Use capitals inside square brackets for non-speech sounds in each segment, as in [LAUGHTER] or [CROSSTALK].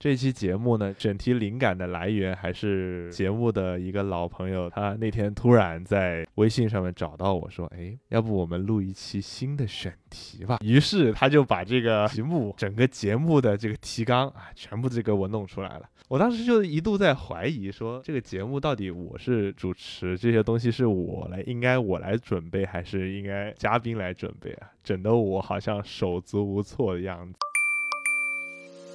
这期节目呢，选题灵感的来源还是节目的一个老朋友，他那天突然在微信上面找到我说：“哎，要不我们录一期新的选题吧？”于是他就把这个题目、整个节目的这个提纲啊，全部就给我弄出来了。我当时就一度在怀疑，说这个节目到底我是主持，这些东西是我来应该我来准备，还是应该嘉宾来准备啊？整得我好像手足无措的样子。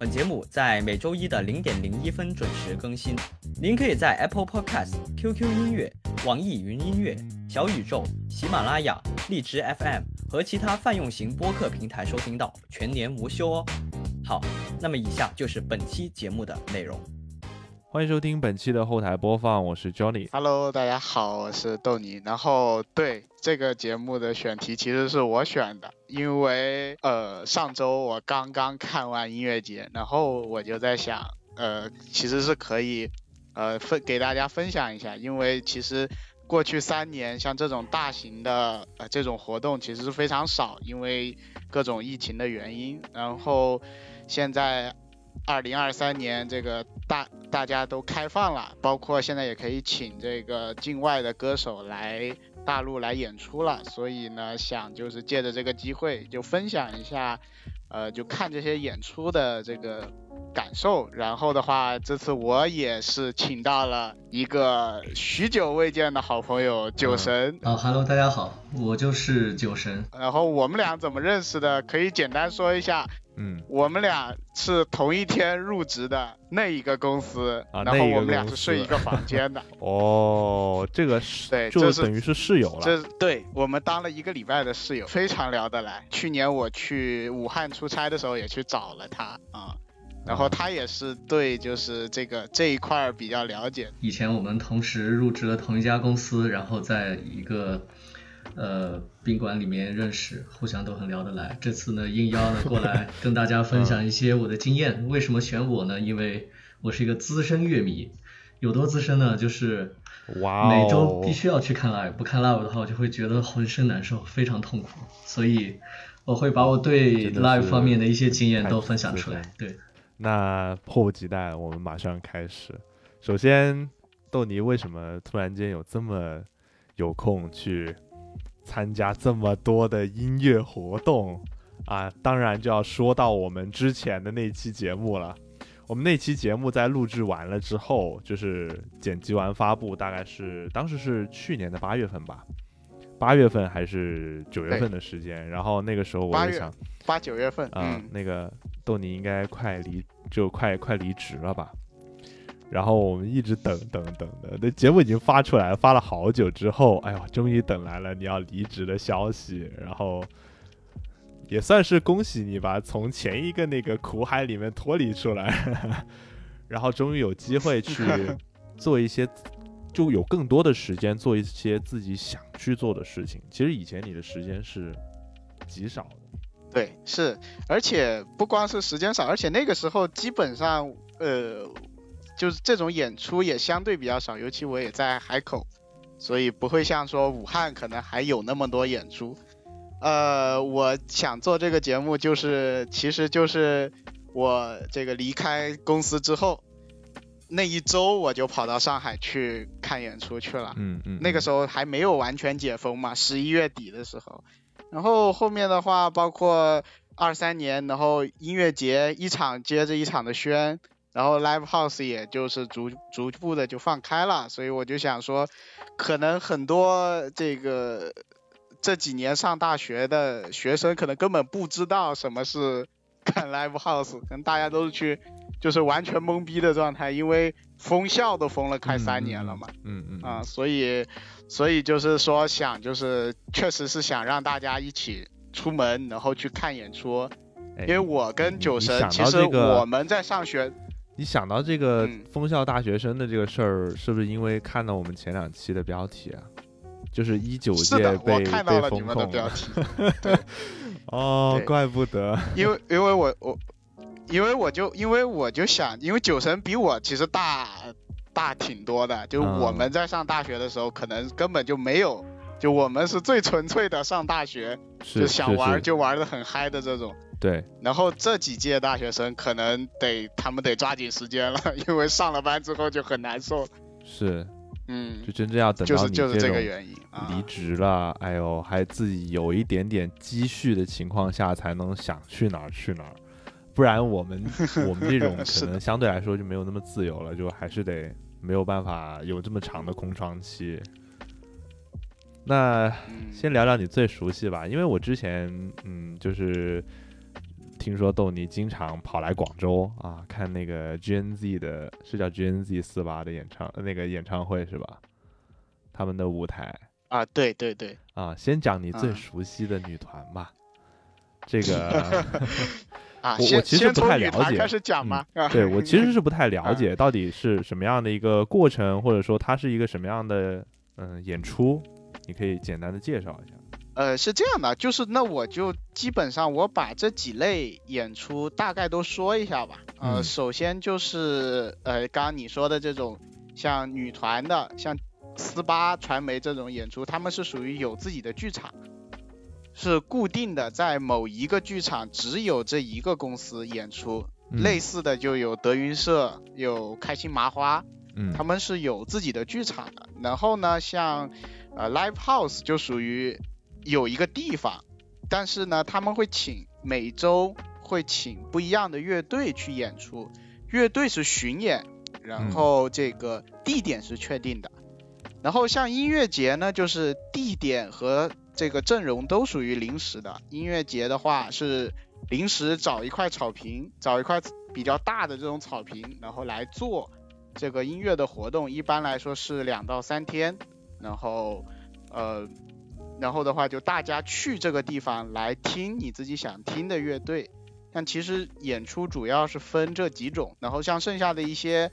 本节目在每周一的零点零一分准时更新。您可以在 Apple Podcast、QQ 音乐、网易云音乐、小宇宙、喜马拉雅、荔枝 FM 和其他泛用型播客平台收听到，全年无休哦。好，那么以下就是本期节目的内容。欢迎收听本期的后台播放，我是 Johnny。Hello，大家好，我是豆泥。然后对这个节目的选题其实是我选的，因为呃上周我刚刚看完音乐节，然后我就在想，呃其实是可以呃分给大家分享一下，因为其实过去三年像这种大型的呃这种活动其实是非常少，因为各种疫情的原因，然后。现在，二零二三年这个大大家都开放了，包括现在也可以请这个境外的歌手来大陆来演出了，所以呢，想就是借着这个机会就分享一下，呃，就看这些演出的这个感受。然后的话，这次我也是请到了一个许久未见的好朋友酒神。啊，Hello，，大家好，我就是酒神。然后我们俩怎么认识的？可以简单说一下。嗯，我们俩是同一天入职的那一个公司，然后我们俩是睡一个房间的。[LAUGHS] 哦，这个是对，就等于是室友了。这对我们当了一个礼拜的室友，非常聊得来。去年我去武汉出差的时候也去找了他啊，然后他也是对就是这个这一块比较了解。以前我们同时入职了同一家公司，然后在一个。呃，宾馆里面认识，互相都很聊得来。这次呢，应邀呢过来 [LAUGHS] 跟大家分享一些我的经验。为什么选我呢？因为我是一个资深乐迷，有多资深呢？就是每周必须要去看 live，不看 live 的话，我就会觉得浑身难受，非常痛苦。所以我会把我对 live 方面的一些经验都分享出来。对，那迫不及待，我们马上开始。首先，豆泥为什么突然间有这么有空去？参加这么多的音乐活动啊，当然就要说到我们之前的那期节目了。我们那期节目在录制完了之后，就是剪辑完发布，大概是当时是去年的八月份吧，八月份还是九月份的时间。然后那个时候我就想，八九月份啊，那个豆泥应该快离就快快离职了吧。然后我们一直等等等的，那节目已经发出来了，发了好久之后，哎呦，终于等来了你要离职的消息，然后也算是恭喜你吧，从前一个那个苦海里面脱离出来，[LAUGHS] 然后终于有机会去 [LAUGHS] 做一些，就有更多的时间做一些自己想去做的事情。其实以前你的时间是极少的，对，是，而且不光是时间少，而且那个时候基本上，呃。就是这种演出也相对比较少，尤其我也在海口，所以不会像说武汉可能还有那么多演出。呃，我想做这个节目，就是其实就是我这个离开公司之后那一周，我就跑到上海去看演出去了。嗯嗯。那个时候还没有完全解封嘛，十一月底的时候。然后后面的话，包括二三年，然后音乐节一场接着一场的宣。然后 live house 也就是逐逐步的就放开了，所以我就想说，可能很多这个这几年上大学的学生可能根本不知道什么是 [LAUGHS] 看 live house，可能大家都是去就是完全懵逼的状态，因为封校都封了快三年了嘛，嗯嗯啊，所以所以就是说想就是确实是想让大家一起出门然后去看演出，因为我跟酒神其实我们在上学。你想到这个封校大学生的这个事儿，是不是因为看到我们前两期的标题啊？就是一九届被被封控。对，哦，怪不得。因为因为我我因为我就因为我就想，因为九神比我其实大大挺多的，就嗯。我们在上大学的时候，可能根本就没有，就我们是最纯粹的上大学，是就想玩就玩的很嗨的这种。对，然后这几届大学生可能得他们得抓紧时间了，[LAUGHS] 因为上了班之后就很难受。是，嗯。就，真正要等到你就是就是这种个原因啊。离职了，哎呦，还自己有一点点积蓄的情况下，才能想去哪儿去哪儿，不然我们 [LAUGHS] 我们这种可能相对来说就没有那么自由了，就还是得没有办法有这么长的空窗期。那嗯先聊聊你最熟悉吧，因为我之前嗯就是听说豆泥经常跑来广州啊看那个 GNZ 的，是叫 GNZ 四八的演唱那个演唱会是吧？他们的舞台。啊，对对对，啊，先讲你最嗯熟悉的女团吧。这个 [LAUGHS] [LAUGHS] 啊，我我其实不太了解开始讲嘛。啊对我其实是不太 [LAUGHS] 了啊解到底是什么样的一个过程，或者说它是一个什么样的嗯演出，你可以简单的介绍一下。呃，是这样的，就是那我就基本上我把这几类演出大概都说一下吧。呃，嗯首先就是呃，刚刚你说的这种像女团的，像斯巴传媒这种演出，他们是属于有自己的剧场，是固定的，在某一个剧场只有这一个公司演出。嗯类似的就有德云社，有开心麻花，嗯，他们是有自己的剧场的。然后呢，像呃 live house 就属于有一个地方，但是呢，他们会请每周会请不一样的乐队去演出，乐队是巡演，然嗯后这个地点是确定的。然后像音乐节呢，就是地点和这个阵容都属于临时的。音乐节的话是临时找一块草坪，找一块比较大的这种草坪，然后来做这个音乐的活动，一般来说是两到三天，然后呃，然后的话就大家去这个地方来听你自己想听的乐队。但其实演出主要是分这几种，然后像剩下的一些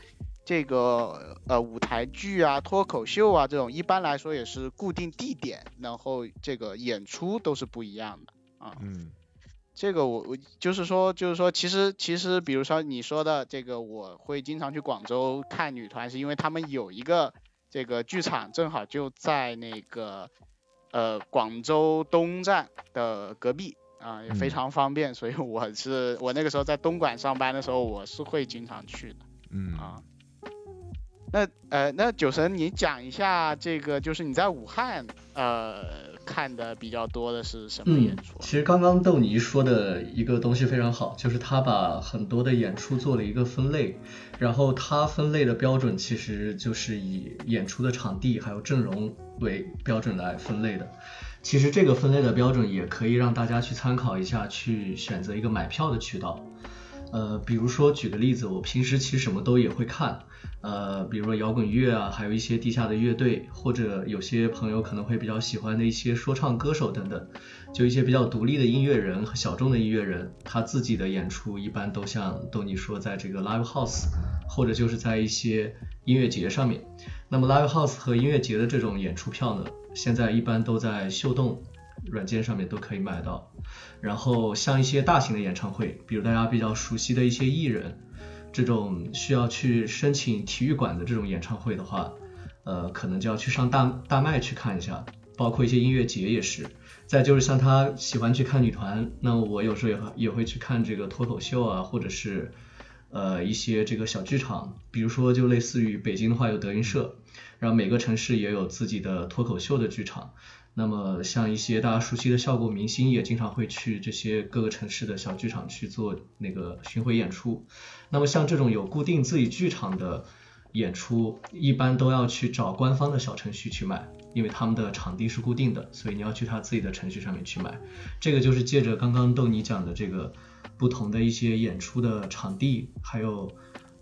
这个呃舞台剧啊、脱口秀啊这种，一般来说也是固定地点，然后这个演出都是不一样的啊。嗯这个我我就是说就是说，其实其实比如说你说的这个，我会经常去广州看女团，是因为他们有一个这个剧场，正好就在那个呃广州东站的隔壁啊，也非嗯常方便，所以我是我那个时候在东莞上班的时候，我是会经常去的嗯啊。那呃，那九神，你讲一下这个，就是你在武汉呃看的比较多的是什么嗯演出，啊？其实刚刚豆泥说的一个东西非常好，就是他把很多的演出做了一个分类，然后他分类的标准其实就是以演出的场地还有阵容为标准来分类的。其实这个分类的标准也可以让大家去参考一下，去选择一个买票的渠道。呃，比如说举个例子，我平时其实什么都也会看，呃，比如说摇滚乐啊，还有一些地下的乐队，或者有些朋友可能会比较喜欢的一些说唱歌手等等，就一些比较独立的音乐人和小众的音乐人，他自己的演出一般都像逗你说，在这个 live house，或者就是在一些音乐节上面。那么 live house 和音乐节的这种演出票呢，现在一般都在秀动软件上面都可以买到。然后像一些大型的演唱会，比如大家比较熟悉的一些艺人，这种需要去申请体育馆的这种演唱会的话，呃，可能就要去上大大麦去看一下，包括一些音乐节也是。再就是像他喜欢去看女团，那我有时候也会也会去看这个脱口秀啊，或者是呃一些这个小剧场，比如说就类似于北京的话有德云社，然后每个城市也有自己的脱口秀的剧场。那么像一些大家熟悉的效果明星，也经常会去这些各个城市的小剧场去做那个巡回演出。那么像这种有固定自己剧场的演出，一般都要去找官方的小程序去买，因为他们的场地是固定的，所以你要去他自己的程序上面去买。这个就是借着刚刚逗你讲的这个不同的一些演出的场地，还有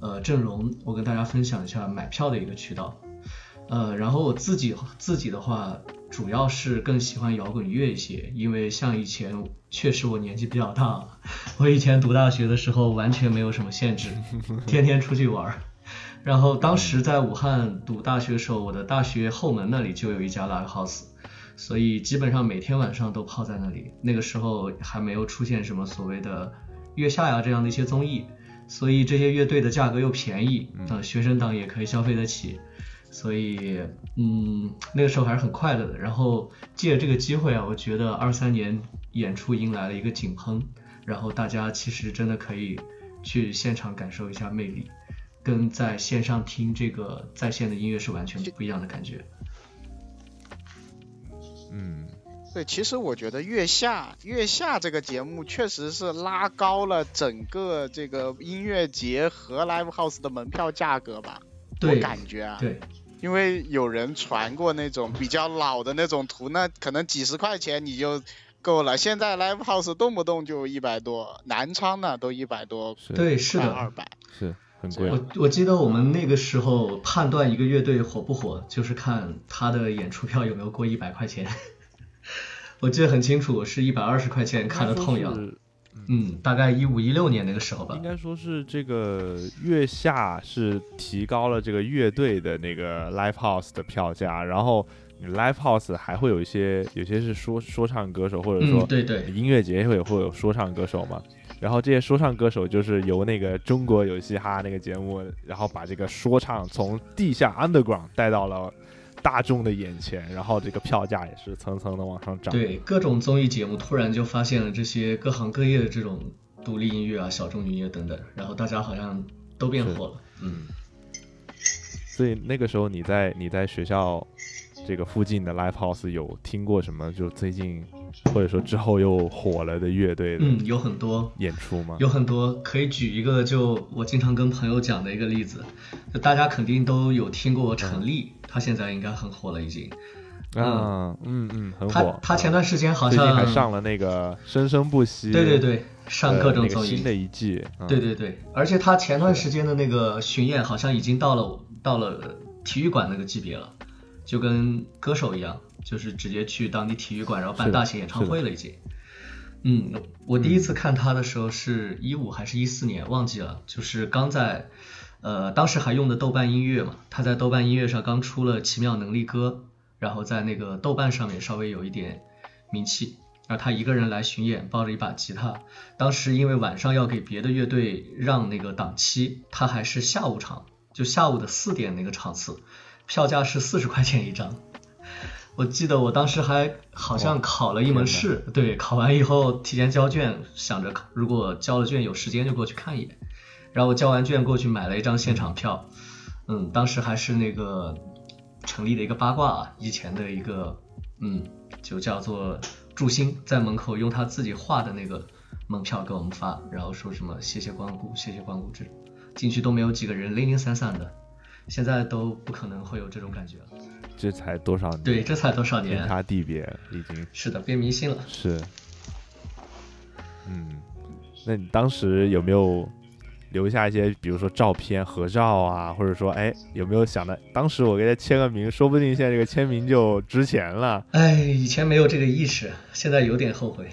呃阵容，我跟大家分享一下买票的一个渠道。呃，然后我自己自己的话，主要是更喜欢摇滚乐一些，因为像以前确实我年纪比较大了，[LAUGHS] 我以前读大学的时候完全没有什么限制，[LAUGHS] 天天出去玩儿。然后当时在武汉读大学的时候，我的大学后门那里就有一家 live house，所以基本上每天晚上都泡在那里。那个时候还没有出现什么所谓的月下呀这样的一些综艺，所以这些乐队的价格又便宜，嗯呃，学生党也可以消费得起，所以嗯，那个时候还是很快乐的。然后借这个机会啊，我觉得二三年演出迎来了一个井喷，然后大家其实真的可以去现场感受一下魅力，跟在线上听这个在线的音乐是完全不一样的感觉。嗯，对，其实我觉得月下月下这个节目确实是拉高了整个这个音乐节和 live house 的门票价格吧，我对感觉啊，对，因为有人传过那种比较老的那种图，那可能几十块钱你就够了。现在 live house 动不动就一百多，南昌呢都一百多，对，是的，二百。是很贵。我我记得我们那个时候判断一个乐队火不火，就是看他的演出票有没有过一百块钱。[LAUGHS] 我记得很清楚，是一百二十块钱看的痛痒。是嗯，大概一五一六年那个时候吧。应。该说是这个月下是提高了这个乐队的那个 live house 的票价，然后你 live house 还会有一些有些是说说唱歌手，或者说嗯，对对，音乐节会会有说唱歌手嘛，然后这些说唱歌手就是由那个中国有嘻哈那个节目，然后把这个说唱从地下 underground 带到了大众的眼前，然后这个票价也是层层的往上涨。对各种综艺节目突然就发现了这些各行各业的这种独立音乐啊、小众音乐等等，然后大家好像都变火了。嗯，所以那个时候你在你在学校这个附近的 live house 有听过什么就最近或者说之后又火了的乐队的嗯，有很多演出吗？有很多可以举一个，就我经常跟朋友讲的一个例子，就大家肯定都有听过陈粒，他现在应该很火了已经。嗯，嗯嗯，很他火。他前段时间好像还上了那个《生生不息》，对对对，上各种综艺新。的一季。嗯对对对，而且他前段时间的那个巡演好像已经到了到了体育馆那个级别了，就跟歌手一样，就是直接去当地体育馆，然后办大型演唱会了已经。嗯，我第一次看他的时候是一五还是一四年，忘记了，就是刚在，呃，当时还用的豆瓣音乐嘛，他在豆瓣音乐上刚出了《奇妙能力歌》，然后在那个豆瓣上面稍微有一点名气。然后他一个人来巡演，抱着一把吉他。当时因为晚上要给别的乐队让那个档期，他还是下午场，就下午的四点那个场次，票价是四十块钱一张。我记得我当时还好像考了一门试，对，考完以后提前交卷，想着如果交了卷有时间就过去看一眼。然后我交完卷过去买了一张现场票，嗯，当时还是那个成立的一个八卦啊，以前的一个，嗯，就叫做祝星在门口用他自己画的那个门票给我们发，然后说什么谢谢光顾，谢谢光顾这种，进去都没有几个人，零零散散的，现在都不可能会有这种感觉了。这才多少年？对，这才多少年天年？差地别，已经是的，变明星了。是。嗯，那你当时有没有留下一些，比如说照片、合照啊，或者说，哎，有没有想的，当时我给他签个名，说不定现在这个签名就值钱了。哎，以前没有这个意识，现在有点后悔。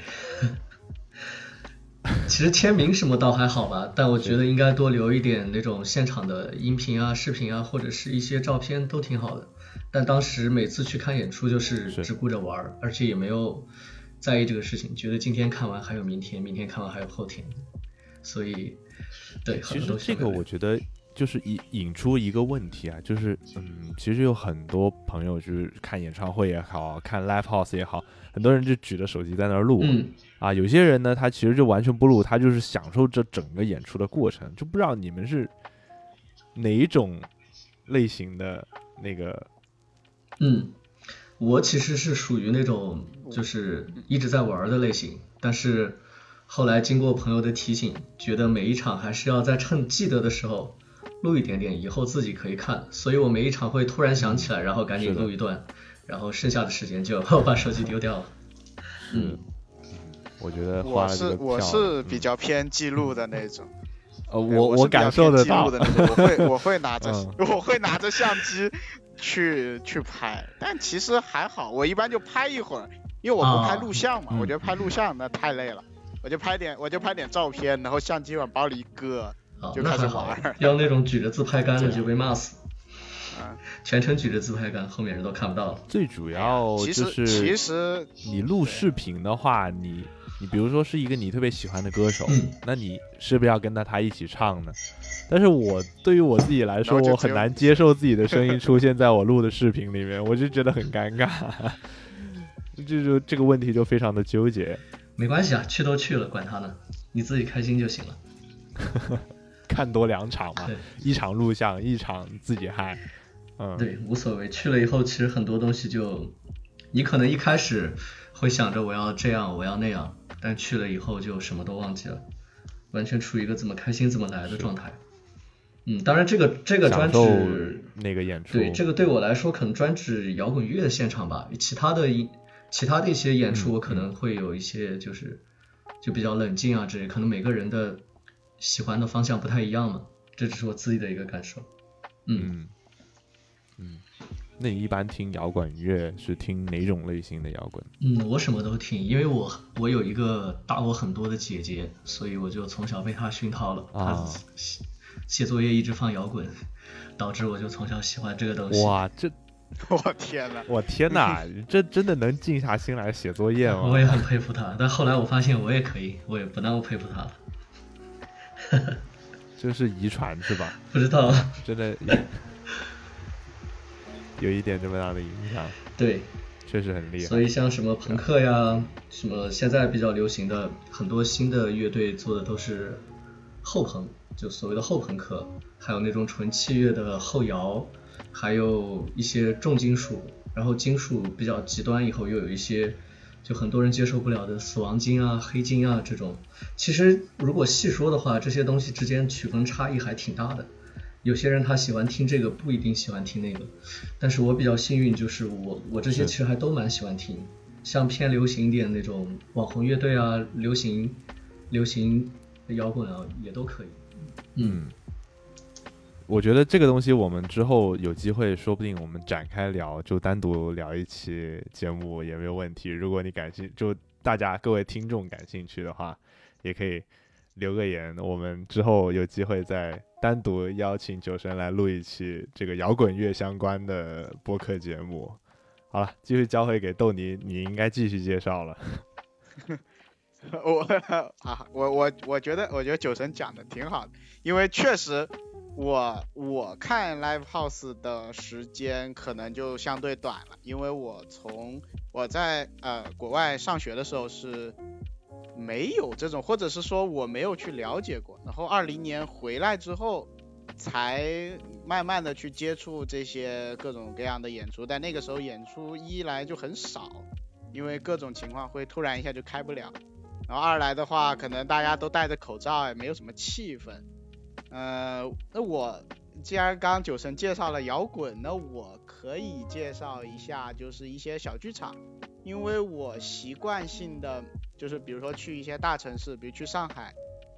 [LAUGHS] 其实签名什么倒还好吧，但我觉得应该多留一点那种现场的音频啊、视频啊，或者是一些照片都挺好的。但当时每次去看演出就是是只顾着玩，而且也没有在意这个事情，觉得今天看完还有明天，明天看完还有后天，所以对其实这个我觉得就是引引出一个问题啊，就是嗯，其实有很多朋友就是看演唱会也好看 live house 也好，很多人就举着手机在那儿录，嗯。啊，有些人呢，他其实就完全不录，他就是享受这整个演出的过程，就不知道你们是哪一种类型的那个，嗯，我其实是属于那种就是一直在玩儿的类型，但是后来经过朋友的提醒，觉得每一场还是要在趁记得的时候录一点点，以后自己可以看，所以我每一场会突然想起来，然后赶紧录一段，然后剩下的时间就 [LAUGHS] 把手机丢掉了。嗯，我觉得花我是了这个票我是比嗯较偏记录的那种，呃，对我我感受得到偏记录的，那种，我会我会拿着、[LAUGHS] 嗯我会拿着相机去去拍，但其实还好，我一般就拍一会儿，因为我不拍啊录像嘛，嗯我觉得拍录像那太累了，我就拍点我就拍点照片，然后相机往包里一搁，好，就开始那还好玩儿，要那种举着自拍杆的就被骂死，啊，全程举着自拍杆，后面人都看不到了。最主要其就实其实你录视频的话，你你比如说是一个你特别喜欢的歌手，嗯那你是不是要跟着他一起唱呢？但是我对于我自己来说，我很难接受自己的声音出现在我录的视频里面，我就觉得很尴尬。[LAUGHS] 这就这个问题就非常的纠结。没关系啊，去都去了，管他呢，你自己开心就行了。[LAUGHS] 看多两场嘛，一场录像，一场自己嗨。嗯，对，无所谓。去了以后，其实很多东西就，你可能一开始会想着我要这样，我要那样，但去了以后就什么都忘记了，完全处于一个怎么开心怎么来的状态。嗯，当然这个这个专指那个演出。对，这个对我来说可能专指摇滚乐的现场吧，其他的一其他的一些演出，嗯我可能会有一些就是就比较冷静啊之类，可能每个人的喜欢的方向不太一样嘛，这只是我自己的一个感受。嗯，嗯嗯，那你一般听摇滚乐是听哪种类型的摇滚？嗯，我什么都听，因为我我有一个大我很多的姐姐，所以我就从小被她熏陶了。啊她写写作业一直放摇滚，导致我就从小喜欢这个东西。哇，这 [LAUGHS] 我天呐，我天哪，这真的能静下心来写作业吗？我也很佩服他，但后来我发现我也可以，我也不那么佩服他了。[LAUGHS] 这是遗传是吧？不知道，真的有一点这么大的影响，对，确实很厉害。所以像什么朋克呀，什么现在比较流行的很多新的乐队做的都是后朋，就所谓的后朋克，还有那种纯器乐的后摇，还有一些重金属，然后金属比较极端以后又有一些就很多人接受不了的死亡金啊、黑金啊这种。其实如果细说的话，这些东西之间曲风差异还挺大的。有些人他喜欢听这个，不一定喜欢听那个。但是我比较幸运，就是我我这些其实还都蛮喜欢听，像偏流行一点那种网红乐队啊，流行流行摇滚啊，也都可以。嗯，我觉得这个东西我们之后有机会，说不定我们展开聊，就单独聊一期节目也没有问题。如果你感兴，就大家各位听众感兴趣的话，也可以留个言，我们之后有机会再单独邀请酒神来录一期这个摇滚乐相关的播客节目。好了，继续交回给豆泥，你应该继续介绍了。[LAUGHS] 我啊，我我我觉得，我觉得酒神讲的挺好的，因为确实我我看 live house 的时间可能就相对短了，因为我从我在呃国外上学的时候是没有这种，或者是说我没有去了解过，然后二零年回来之后才慢慢的去接触这些各种各样的演出，但那个时候演出一来就很少，因为各种情况会突然一下就开不了。然后二来的话，可能大家都戴着口罩，也没有什么气氛。呃，那我既然刚刚九神介绍了摇滚，那我可以介绍一下，就是一些小剧场，因为我习惯性的就是比如说去一些大城市，比如去上海，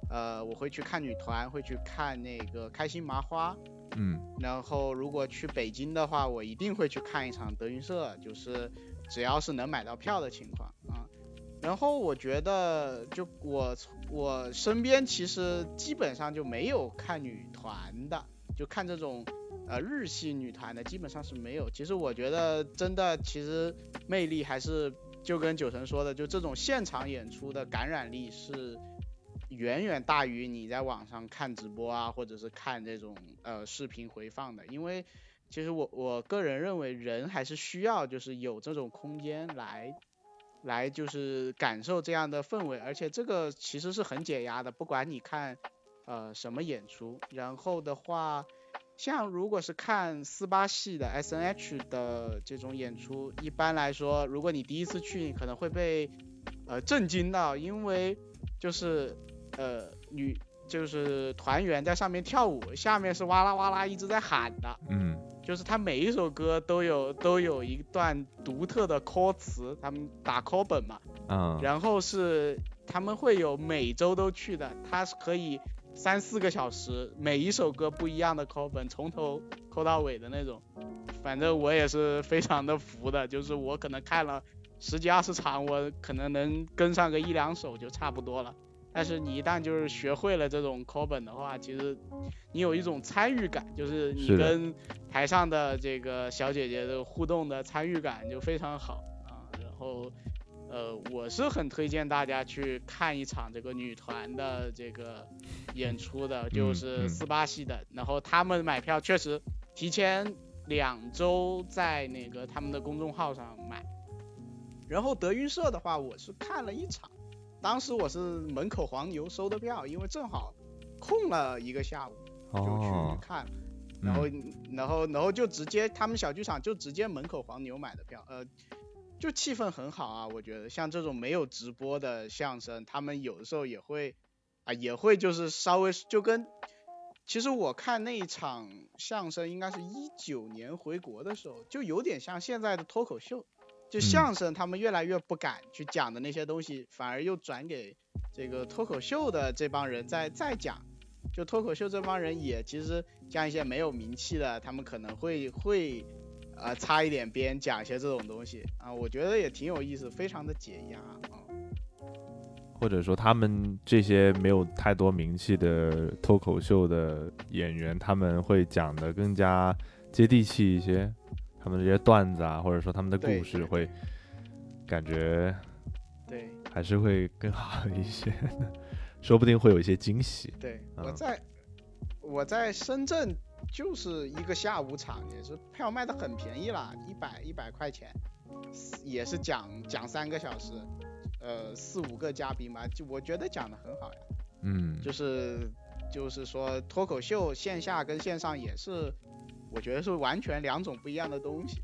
呃，我会去看女团，会去看那个开心麻花。嗯然后如果去北京的话，我一定会去看一场德云社，就是只要是能买到票的情况啊。然后我觉得，就我我身边其实基本上就没有看女团的，就看这种呃日系女团的，基本上是没有。其实我觉得真的，其实魅力还是就跟九成说的，就这种现场演出的感染力是远远大于你在网上看直播啊，或者是看这种呃视频回放的，因为其实我我个人认为人还是需要就是有这种空间来来就是感受这样的氛围，而且这个其实是很解压的，不管你看呃什么演出，然后的话。像如果是看四八系的 S N H 的这种演出，一般来说，如果你第一次去，你可能会被呃震惊到，因为就是呃女就是团员在上面跳舞，下面是哇啦哇啦一直在喊的，嗯就是他每一首歌都有都有一段独特的 call 词，他们打 call 本嘛，嗯，然后是他们会有每周都去的，他是可以三四个小时，每一首歌不一样的 call 本，从头 call 到尾的那种。反正我也是非常的服的，就是我可能看了十几二十场，我可能能跟上个一两首就差不多了。但是你一旦就是学会了这种 call 本的话，其实你有一种参与感，就是你跟台上的这个小姐姐的互动的参与感就非常好啊。然后呃，我是很推荐大家去看一场这个女团的这个演出的，就嗯是嗯斯巴系的。然后他们买票确实提前两周在那个他们的公众号上买。然后德云社的话，我是看了一场，当时我是门口黄牛收的票，因为正好空了一个下午，就哦去，看。然后嗯，然后，然后就直接他们小剧场就直接门口黄牛买的票，呃，就气氛很好啊，我觉得像这种没有直播的相声，他们有的时候也会啊，也会就是稍微就跟，其实我看那一场相声应该是一九年回国的时候，就有点像现在的脱口秀，就嗯相声他们越来越不敢去讲的那些东西，反而又转给这个脱口秀的这帮人在再讲。就脱口秀这帮人也其实像一些没有名气的，他们可能会会呃擦一点边讲一些这种东西啊，我觉得也挺有意思，非常的解压啊。或者说他们这些没有太多名气的脱口秀的演员，他们会讲的更加接地气一些，他们这些段子啊，或者说他们的故事会感觉对还是会更好一些，[LAUGHS] 说不定会有一些惊喜。对，嗯我在我在深圳就是一个下午场，也是票卖的很便宜啦，一百一百块钱，也是讲讲三个小时，呃四五个嘉宾嘛，就我觉得讲的很好呀。嗯，就是就是说脱口秀线下跟线上也是，我觉得是完全两种不一样的东西。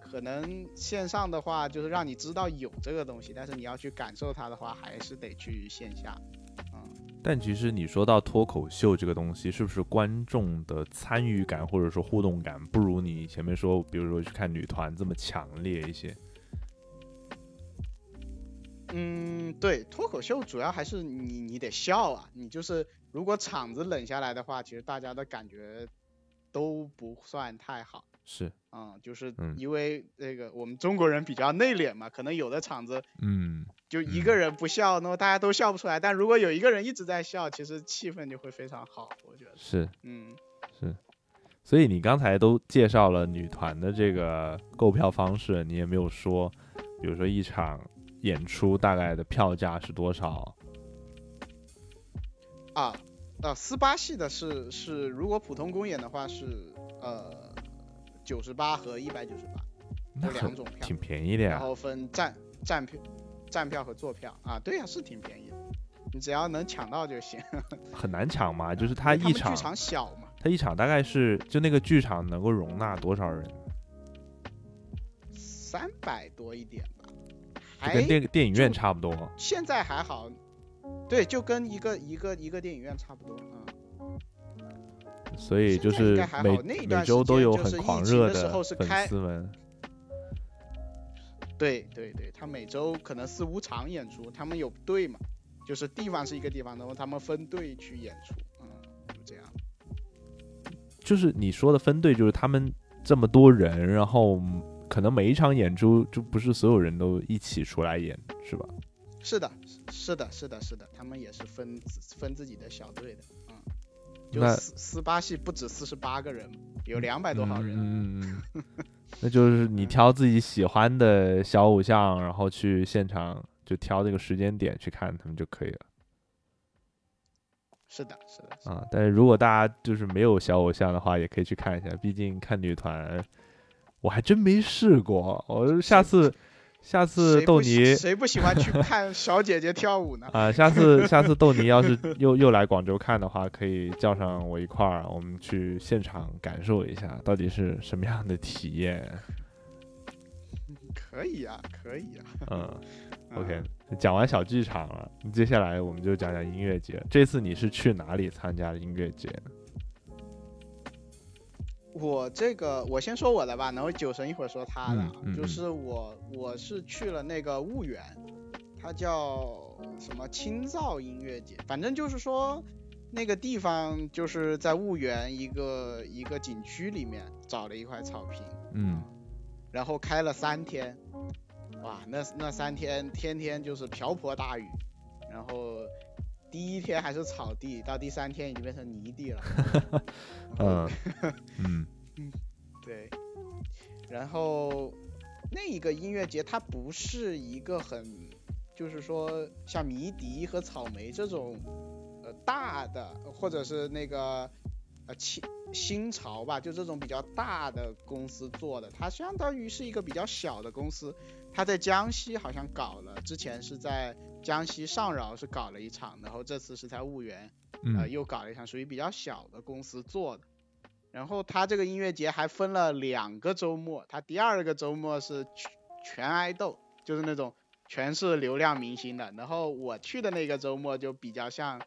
可能线上的话，就是让你知道有这个东西，但是你要去感受它的话，还是得去线下。嗯，但其实你说到脱口秀这个东西，是不是观众的参与感或者说互动感不如你前面说，比如说去看女团这么强烈一些？嗯，对，脱口秀主要还是你你得笑啊，你就是如果场子冷下来的话，其实大家的感觉都不算太好。是，嗯，就是嗯因为这个我们中国人比较内敛嘛，可能有的场子嗯，就一个人不笑，那么大家都笑不出来。但如果有一个人一直在笑，其实气氛就会非常好，我觉得。是嗯，是。所以你刚才都介绍了女团的这个购票方式，你也没有说，比如说一场演出大概的票价是多少？啊，呃，斯巴系的是是，如果普通公演的话是呃九十八和一百九十八，那两种票挺便宜的呀。然后分站站票、站票和坐票啊，对呀、是挺便宜的，你只要能抢到就行。[LAUGHS] 很难抢嘛，就是他一场他们剧场小嘛，他一场大概是就那个剧场能够容纳多少人？三百多一点吧，还跟电电影院差不多。现在还好，对，就跟一个一个一个电影院差不多，啊。所以就是每每周都有很狂热的时候是粉开丝们。对对对，他每周可能四五场演出，他们有队嘛，就是地方是一个地方，然后他们分队去演出，嗯，就这样。就是你说的分队，就是他们这么多人，然后可能每一场演出就不是所有人都一起出来演，是吧？是的，是的，是的，是的，他们也是分分自己的小队的，嗯，就那斯斯巴系不止四十八个人，有两百多号人，嗯嗯嗯嗯，那就是你挑自己喜欢的小偶像，然后去现场就挑这个时间点去看他们就可以了是的，是的，是的啊。但是如果大家就是没有小偶像的话，也可以去看一下，毕竟看女团，我还真没试过。我下次下次豆泥谁不喜欢去看小姐姐跳舞呢？[LAUGHS] 啊，下次下次豆泥要是又又来广州看的话，可以叫上我一块儿，我们去现场感受一下到底是什么样的体验。[LAUGHS] 可以啊，可以啊。嗯 [LAUGHS] 嗯，OK，讲完小剧场了，接下来我们就讲讲音乐节。这次你是去哪里参加音乐节呢？我这个我先说我的吧，然后酒神一会儿说他的就是我我是去了那个婺源，它叫什么青藏音乐节，反正就是说那个地方就是在婺源一个一个景区里面找了一块草坪，嗯，然后开了三天，哇，那那三天天天就是瓢泼大雨，然后第一天还是草地，到第三天已经变成泥地了。[LAUGHS] 嗯 [LAUGHS] 嗯对，然后那一个音乐节它不是一个很，就是说像迷笛和草莓这种呃大的，或者是那个呃新新潮吧，就这种比较大的公司做的，它相当于是一个比较小的公司。它在江西好像搞了，之前是在江西上饶是搞了一场，然后这次是在婺源，呃嗯又搞了一场，属于比较小的公司做的。然后他这个音乐节还分了两个周末，他第二个周末是全全爱豆，就是那种全是流量明星的。然后我去的那个周末就比较像，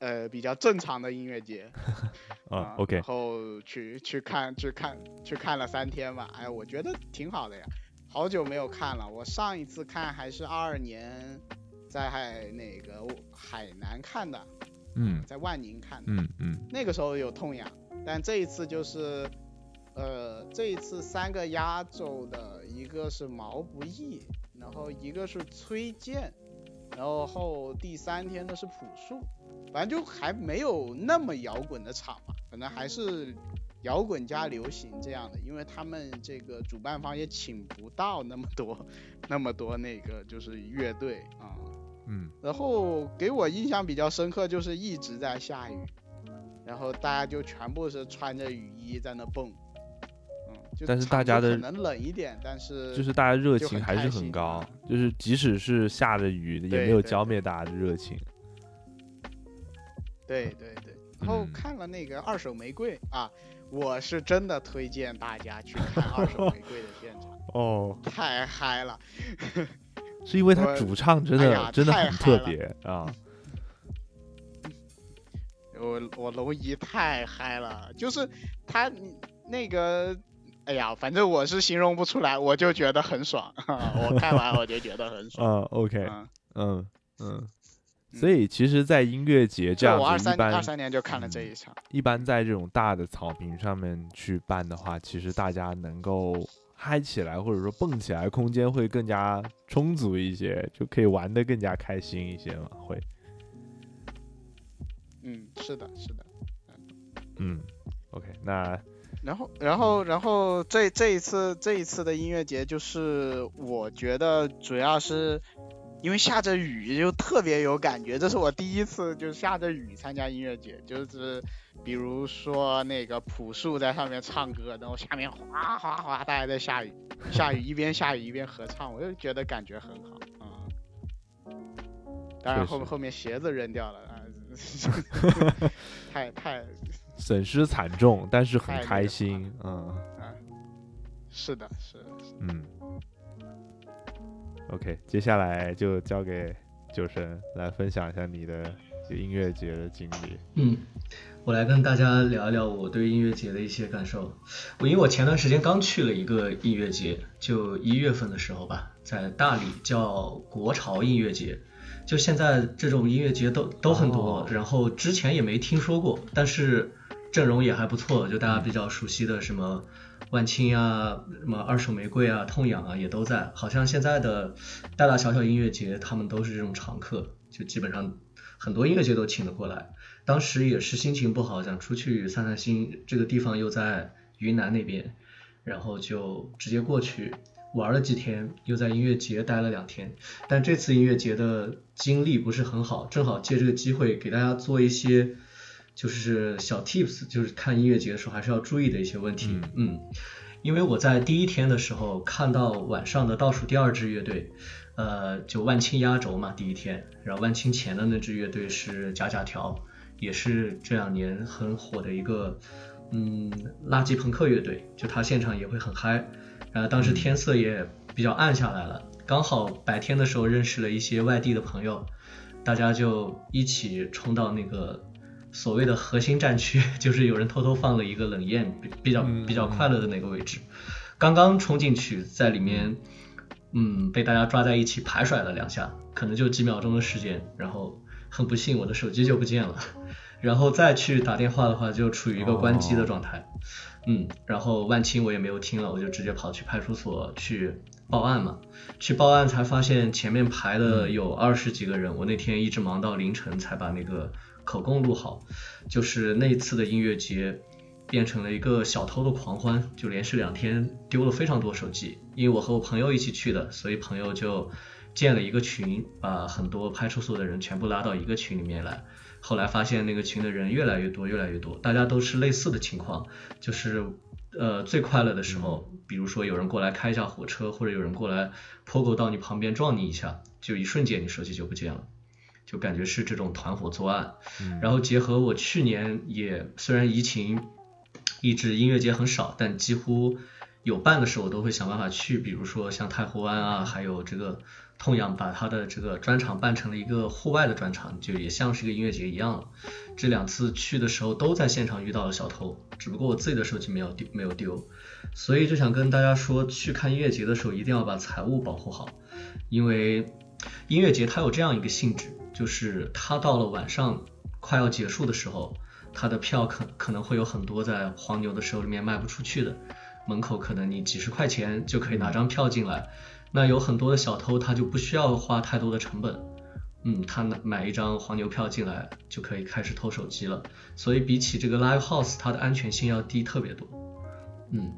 呃，比较正常的音乐节。[LAUGHS] 啊，OK，然后去去看去看去看了三天吧，哎，我觉得挺好的呀，好久没有看了，我上一次看还是二二年在海那个海南看的，嗯。在万宁看的，嗯嗯。那个时候有痛痒，但这一次就是，呃，这一次三个压轴的，一个是毛不易，然后一个是崔健，然后后第三天的是朴树，反正就还没有那么摇滚的场嘛，反正还是摇滚加流行这样的，因为他们这个主办方也请不到那么多那么多那个就是乐队啊。嗯然后给我印象比较深刻就是一直在下雨，然后大家就全部是穿着雨衣在那蹦，嗯，就但是大家的可能冷一点，但是就是大家热情还是很高啊，就是即使是下着雨，也没有浇灭大家的热情。对对对，然后嗯。看了那个二手玫瑰啊，我是真的推荐大家去看二手玫瑰的现场，[LAUGHS] 哦，太嗨了，是因为他主唱真的哎真的很特别啊。[LAUGHS] 我我龙姨太嗨了，就是他那个，哎呀，反正我是形容不出来，我就觉得很爽，[LAUGHS] 我看完我就觉得很爽。[LAUGHS] 啊，OK，嗯，嗯嗯，所以其实，在音乐节这样我二三二三年就看了这嗯一场。一般在这种大的草坪上面去办的话，其实大家能够嗨起来或者说蹦起来，空间会更加充足一些，就可以玩的更加开心一些嘛，会，嗯，是的，是的。嗯，OK，那然后，然后，然后这这一次这一次的音乐节，就是我觉得主要是因为下着雨，就特别有感觉。这是我第一次就下着雨参加音乐节，就是比如说那个朴树在上面唱歌，然后下面哗哗哗，大家在下雨，下雨一边下雨一边合唱，我就觉得感觉很好啊、嗯。当然后后面鞋子扔掉了啊，[LAUGHS] 太太损失惨重，但是很开心，了嗯啊，是的，是的。嗯。OK，接下来就交给九神来分享一下你的这个音乐节的经历。嗯，我来跟大家聊一聊我对音乐节的一些感受。我因为我前段时间刚去了一个音乐节，就一月份的时候吧，在大理叫国潮音乐节。就现在这种音乐节都都很多，哦然后之前也没听说过，但是阵容也还不错，就大家比较熟悉的什么万青啊、什么二手玫瑰啊、痛痒啊也都在。好像现在的大大小小音乐节，他们都是这种常客，就基本上很多音乐节都请得过来。当时也是心情不好，想出去散散心，这个地方又在云南那边，然后就直接过去玩了几天，又在音乐节待了两天。但这次音乐节的经历不是很好，正好借这个机会给大家做一些就是小 tips，就是看音乐节的时候还是要注意的一些问题。嗯嗯，因为我在第一天的时候看到晚上的倒数第二支乐队，呃，就万青压轴嘛，第一天，然后万青前的那支乐队是假假条，也是这两年很火的一个嗯垃圾朋克乐队，就他现场也会很嗨。然后当时天色也比较暗下来了，刚好白天的时候认识了一些外地的朋友，大家就一起冲到那个所谓的核心战区，[LAUGHS] 就是有人偷偷放了一个冷艳，比比较嗯比较快乐的那个位置。刚刚冲进去，在里面，嗯，被大家抓在一起排甩了两下，可能就几秒钟的时间，然后很不幸我的手机就不见了，[LAUGHS] 然后再去打电话的话，就处于一个关机的状态。嗯，然后万青我也没有听了，我就直接跑去派出所去报案嘛。去报案才发现前面排的有二十几个人，我那天一直忙到凌晨才把那个口供录好。就是那次的音乐节，变成了一个小偷的狂欢，就连续两天丢了非常多手机。因为我和我朋友一起去的，所以朋友就建了一个群，把很多派出所的人全部拉到一个群里面来。后来发现那个群的人越来越多，越来越多，大家都是类似的情况，就是呃最快乐的时候，比如说有人过来开一下火车，或者有人过来泼狗到你旁边撞你一下，就一瞬间你手机就不见了。就感觉是这种团伙作案，然后结合我去年也虽然疫情一直音乐节很少，但几乎有办的时候我都会想办法去，比如说像太湖湾啊，还有这个痛仰把他的这个专场办成了一个户外的专场，就也像是一个音乐节一样了。这两次去的时候都在现场遇到了小偷，只不过我自己的手机没有丢没有丢，所以就想跟大家说，去看音乐节的时候一定要把财物保护好，因为音乐节它有这样一个性质。就是它到了晚上快要结束的时候，他的票可可能会有很多在黄牛的手里面卖不出去的，门口可能你几十块钱就可以拿张票进来，那有很多的小偷他就不需要花太多的成本，嗯，他买一张黄牛票进来就可以开始偷手机了，所以比起这个 live house，它的安全性要低特别多，嗯，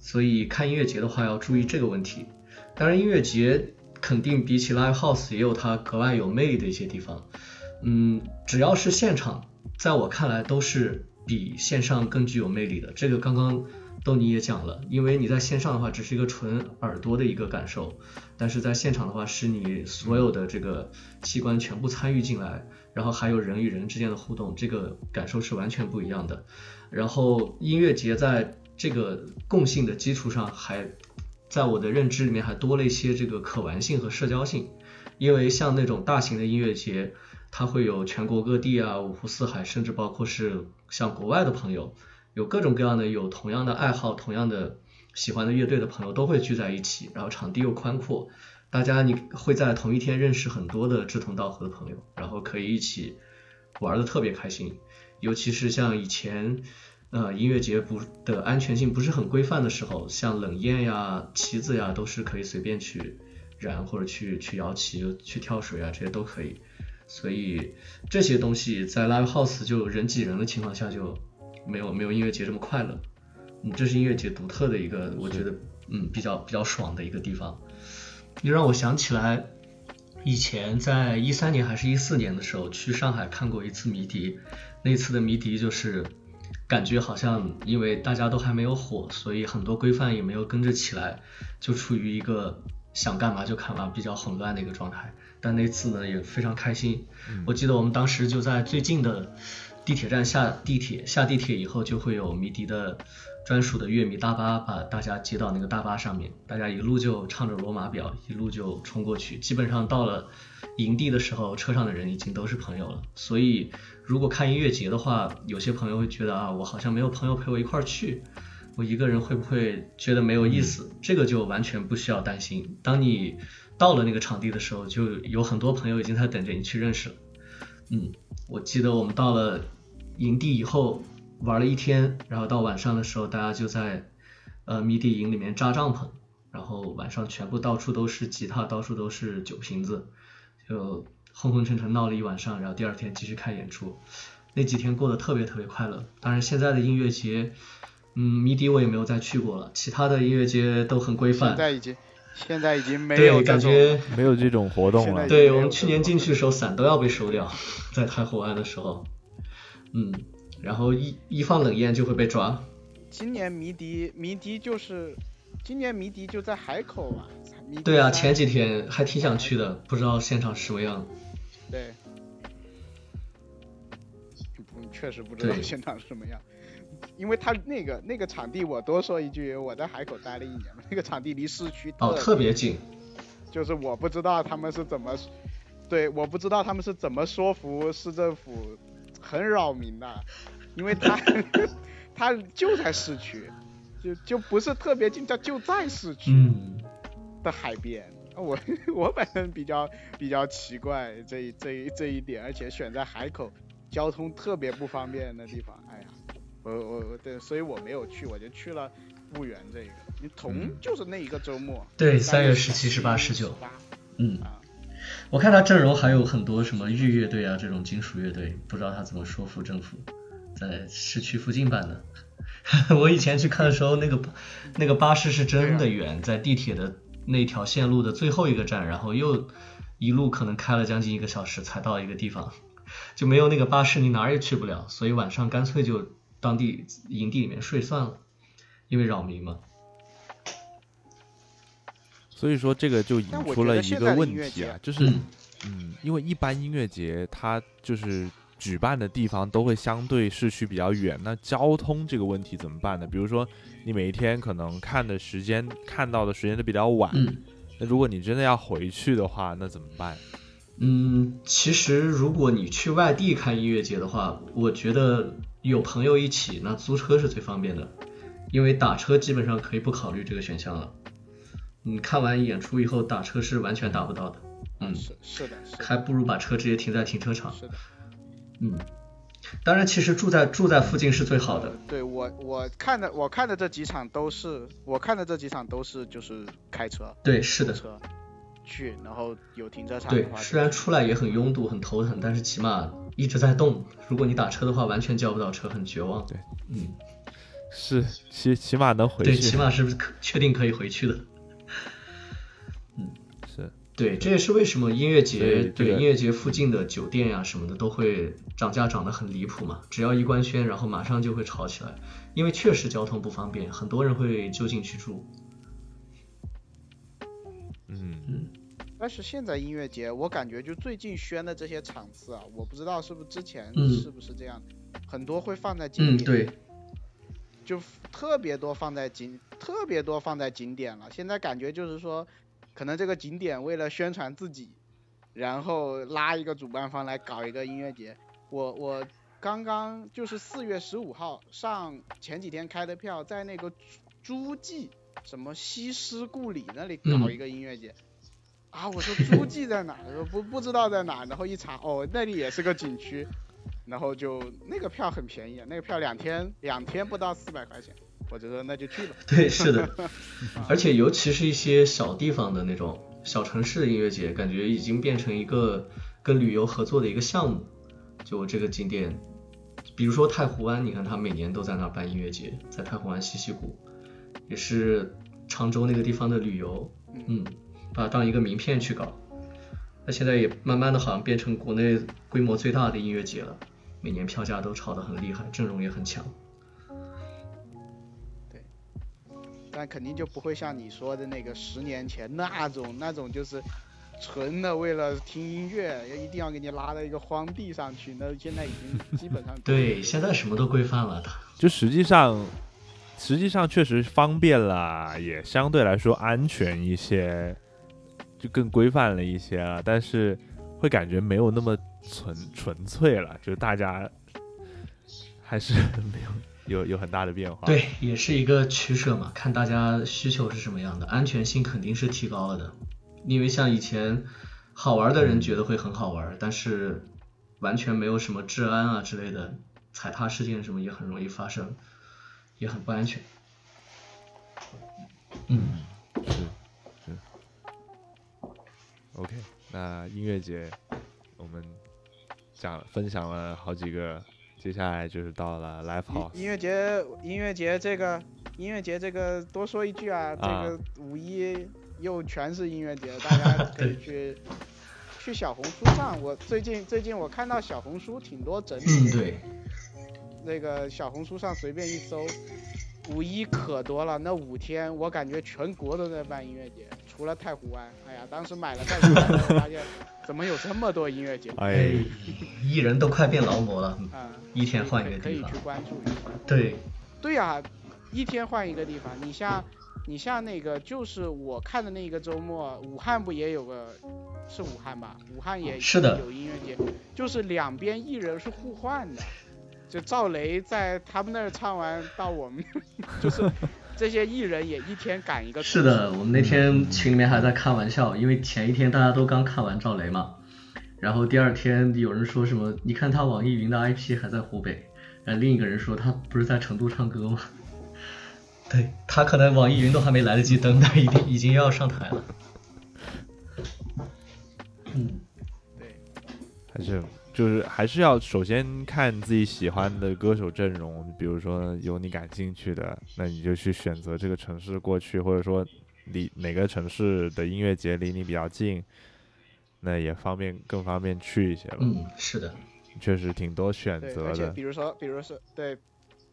所以看音乐节的话要注意这个问题，当然音乐节。肯定比起 live house 也有它格外有魅力的一些地方，嗯，只要是现场，在我看来都是比线上更具有魅力的。这个刚刚豆你也讲了，因为你在线上的话只是一个纯耳朵的一个感受，但是在现场的话是你所有的这个器官全部参与进来，然后还有人与人之间的互动，这个感受是完全不一样的。然后音乐节在这个共性的基础上还。在我的认知里面还多了一些这个可玩性和社交性，因为像那种大型的音乐节，它会有全国各地啊、五湖四海，甚至包括是像国外的朋友，有各种各样的有同样的爱好、同样的喜欢的乐队的朋友都会聚在一起，然后场地又宽阔，大家你会在同一天认识很多的志同道合的朋友，然后可以一起玩的特别开心，尤其是像以前。呃，音乐节不的安全性不是很规范的时候，像冷焰呀、旗子呀，都是可以随便去燃或者去去摇旗、去跳水啊，这些都可以。所以这些东西在 live house 就人挤人的情况下就没有没有音乐节这么快乐。嗯，这是音乐节独特的一个，我觉得嗯比较比较爽的一个地方。又让我想起来，以前在一三年还是一四年的时候去上海看过一次迷笛，那次的迷笛就是。感觉好像因为大家都还没有火，所以很多规范也没有跟着起来，就处于一个想干嘛就干嘛比较混乱的一个状态。但那次呢也非常开心，我记得我们当时就在最近的地铁站下地铁，下地铁以后就会有迷笛的专属的乐迷大巴把大家接到那个大巴上面，大家一路就唱着罗马表，一路就冲过去，基本上到了营地的时候，车上的人已经都是朋友了，所以。如果看音乐节的话，有些朋友会觉得啊，我好像没有朋友陪我一块儿去，我一个人会不会觉得没有意思？这个就完全不需要担心。当你到了那个场地的时候，就有很多朋友已经在等着你去认识了。嗯，我记得我们到了营地以后玩了一天，然后到晚上的时候，大家就在呃迷笛营里面扎帐篷，然后晚上全部到处都是吉他，到处都是酒瓶子，就。昏昏沉沉闹了一晚上，然后第二天继续看演出，那几天过得特别特别快乐。当然现在的音乐节，嗯，迷笛我也没有再去过了，其他的音乐节都很规范。现在已经没有感觉没有这种活动了。对我们去年进去的时候伞都要被收掉，[LAUGHS] 在太湖湾的时候，嗯，然后一一放冷烟就会被抓。今年迷笛迷笛就是，今年迷笛就在海口啊。对啊，前几天还挺想去的，不知道现场什么样。对，确实不知道现场是什么样，因为他那个那个场地，我多说一句，我在海口待了一年嘛，那个场地离市区哦特别近，就是我不知道他们是怎么，对，我不知道他们是怎么说服市政府，很扰民的，因为他 [LAUGHS] 他就在市区，就就不是特别近，他就在市区的海边。我 [LAUGHS] 我本身比较比较奇怪这这这一点，而且选在海口，交通特别不方便的地方，哎呀，我我对，所以我没有去，我就去了婺源这个，你同就是那一个周末，对，三月十七、十八、十九，嗯，我看他阵容还有很多什么玉乐队啊这种金属乐队，不知道他怎么说服政府在市区附近办的，[LAUGHS] 我以前去看的时候，那个那个巴士是真的远，在地铁的那条线路的最后一个站，然后又一路可能开了将近一个小时才到一个地方，就没有那个巴士你哪儿也去不了，所以晚上干脆就当地营地里面睡算了，因为扰民嘛。所以说这个就引出了一个问题啊，就是嗯嗯，因为一般音乐节它就是举办的地方都会相对市区比较远，那交通这个问题怎么办呢？比如说你每一天可能看的时间看到的时间都比较晚，嗯那如果你真的要回去的话，那怎么办？嗯，其实如果你去外地看音乐节的话，我觉得有朋友一起，那租车是最方便的，因为打车基本上可以不考虑这个选项了。你看完演出以后打车是完全打不到的，嗯，是是的，是的，还不如把车直接停在停车场。是的。嗯，当然，其实住在住在附近是最好的。对我我看的我看的这几场都是我看的这几场都是就是开车对，是的，车去，然后有停车场对的，话就，虽然出来也很拥堵、很头疼，但是起码一直在动。如果你打车的话，完全叫不到车，很绝望。对，嗯，是起起码能回去对，去，起码是可确定可以回去的。[LAUGHS] 嗯是对，这也是为什么音乐节对音乐节附近的酒店呀、什么的都会涨价涨得很离谱嘛。只要一官宣，然后马上就会炒起来，因为确实交通不方便，很多人会就近去住。嗯嗯但是现在音乐节，我感觉就最近宣的这些场次啊，我不知道是不是之前嗯是不是这样，很多会放在景嗯，点，对，就特别多放在景，特别多放在景点了。现在感觉就是说，可能这个景点为了宣传自己，然后拉一个主办方来搞一个音乐节。我我刚刚就是四月十五号上前几天开的票，在那个诸暨什么西施故里那里搞嗯一个音乐节。啊，我说诸暨在哪？我说不不知道在哪，然后一查，哦，那里也是个景区，然后就那个票很便宜，那个票两天两天不到四百块钱，我就说那就去吧。对，是的，[LAUGHS] 而且尤其是一些小地方的那种小城市的音乐节，感觉已经变成一个跟旅游合作的一个项目。就这个景点，比如说太湖湾，你看它每年都在那儿办音乐节，在太湖湾西溪谷，也是常州那个地方的旅游，嗯，把它当一个名片去搞。那现在也慢慢的好像变成国内规模最大的音乐节了，每年票价都炒得很厉害，阵容也很强。对但肯定就不会像你说的那个十年前那种那种就是纯的为了听音乐，一定要给你拉到一个荒地上去，那现在已经基本上 [LAUGHS] 对，现在什么都规范了的。就实际上，实际上确实方便了，也相对来说安全一些，就更规范了一些了。但是会感觉没有那么纯纯粹了，就是大家还是没有有有很大的变化。对，也是一个取舍嘛，看大家需求是什么样的，安全性肯定是提高了的。因为像以前好玩的人觉得会很好玩，但是完全没有什么治安啊之类的踩踏事件什么也很容易发生，也很不安全。嗯，是是。OK，那音乐节我们讲分享了好几个，接下来就是到了 Live House。音乐节，音乐节这个音乐节这个多说一句啊，这啊个五一又全是音乐节，大家 [LAUGHS] 可以去去小红书上，我最近最近我看到小红书挺多整理嗯，对，那个小红书上随便一搜，五一可多了，那五天我感觉全国都在办音乐节，除了太湖湾，哎呀，当时买了太湖湾之后发现怎么有这么多音乐节，哎，艺人都快变劳模了，嗯、一天换一个地方可以去。关注一下。对，对呀、一天换一个地方。你像，你像那个，就是我看的那个周末，武汉不也有个，是武汉吧？武汉也是的有音乐节，就是两边艺人是互换的，就赵雷在他们那儿唱完，到我们 [LAUGHS] 就是 [LAUGHS] 这些艺人也一天赶一个。是的，，我们那天群里面还在开玩笑，因为前一天大家都刚看完赵雷嘛，然后第二天有人说什么，你看他网易云的 IP 还在湖北，然后另一个人说他不是在成都唱歌吗？对他可能网易云都还没来得及登，他已经已经要上台了。嗯，对，还是就是还是要首先看自己喜欢的歌手阵容，比如说有你感兴趣的，那你就去选择这个城市过去，或者说离哪个城市的音乐节离你比较近，那也方便更方便去一些了。嗯，是的，确实挺多选，择的而且比。如说，比如说对，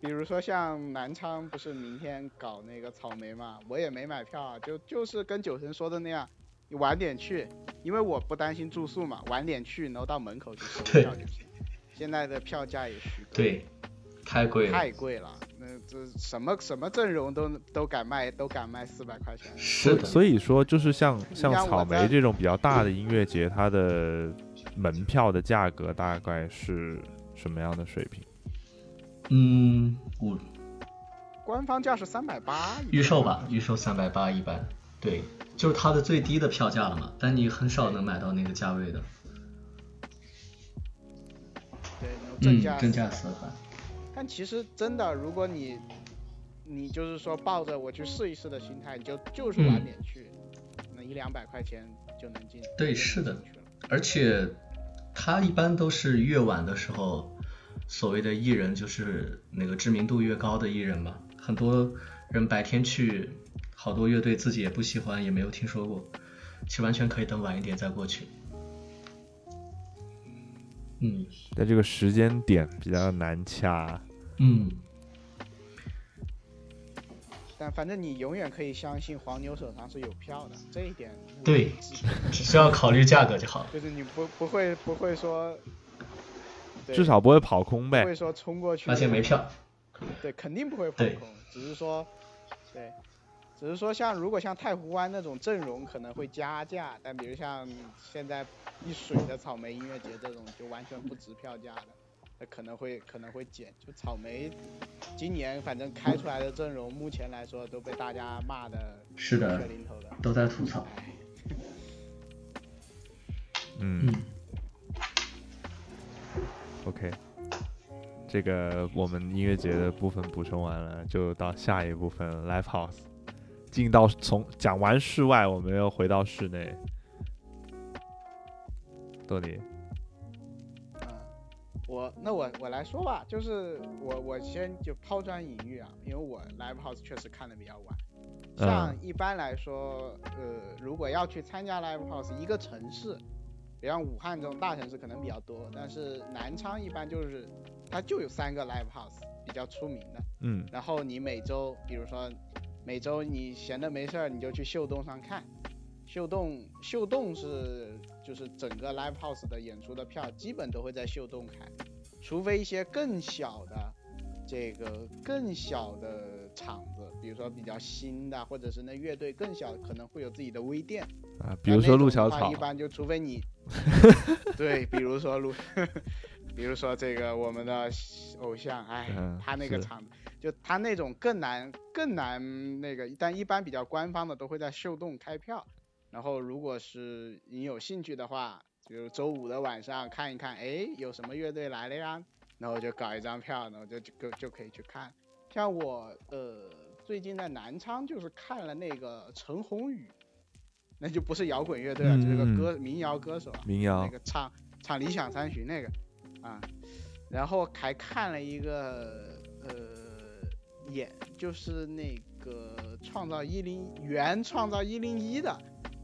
比如说像南昌不是明天搞那个草莓嘛，我也没买票啊，就就是跟九神说的那样，你晚点去，因为我不担心住宿嘛，晚点去，然后到门口去收票就行。现在的票价也虚高，对，太贵了，太贵了，那这什么什么阵容都都敢卖，都敢卖四百块钱。是的，所以说，就是像像草莓这种比较大的音乐节，它的门票的价格大概是什么样的水平？嗯，我官方价是三百八，预售吧，预售三百八一般，对，就是它的最低的票价了嘛，但你很少能买到那个价位的，对，正嗯价，正价四百，但其实真的，如果你你就是说抱着我去试一试的心态，你就就是晚嗯点去，那一两百块钱就能进。对是的而且它一般都是越晚的时候，所谓的艺人就是那个知名度越高的艺人嘛，很多人白天去，好多乐队自己也不喜欢，也没有听说过，其实完全可以等晚一点再过去。嗯在这个时间点比较难掐。嗯，但反正你永远可以相信黄牛手上是有票的，这一点对只需要考虑价格就好了。就是你不不会不会说，至少不会跑空呗。不会说冲过去，而且没票，对，肯定不会跑空，只是说，对，只是说像如果像太湖湾那种阵容可能会加价，但比如像现在一水的草莓音乐节这种就完全不值票价的，那可能会可能会减。就草莓今年反正开出来的阵容，目前来说都被大家骂的是的。都在吐槽。[LAUGHS] 嗯嗯 OK，这个我们音乐节的部分补充完了，就到下一部分 Live House。进到从讲完室外，我们又回到室内。豆泥，嗯，我那我我来说吧，就是我我先就抛砖引玉啊，因为我 live house 确实看的比较晚。像嗯一般来说，呃，如果要去参加 live house，一个城市，比方武汉这种大城市可能比较多，但是南昌一般就是它就有三个 live house 比较出名的，嗯然后你每周，比如说每周你闲的没事儿，你就去秀动上看。秀动秀动是就是整个 live house 的演出的票基本都会在秀动开，除非一些更小的这个更小的场子，比如说比较新的，或者是那乐队更小，可能会有自己的微店。啊，比如说陆小草一，般就除非你 [LAUGHS] 对，比如说陆，比如说这个我们的偶像，哎，嗯他那个场，就他那种更难更难那个，但一般比较官方的都会在秀动开票。然后如果是你有兴趣的话，比如周五的晚上看一看，哎，有什么乐队来了呀？然后就搞一张票，然后就就就就可以去看。像我呃最近在南昌就是看了那个陈鸿宇，那就不是摇滚乐队了，就是个嗯歌民谣歌手啊。民谣那个唱唱《理想三旬》那个啊，然后还看了一个呃演就是那个创造一零原创造一零一的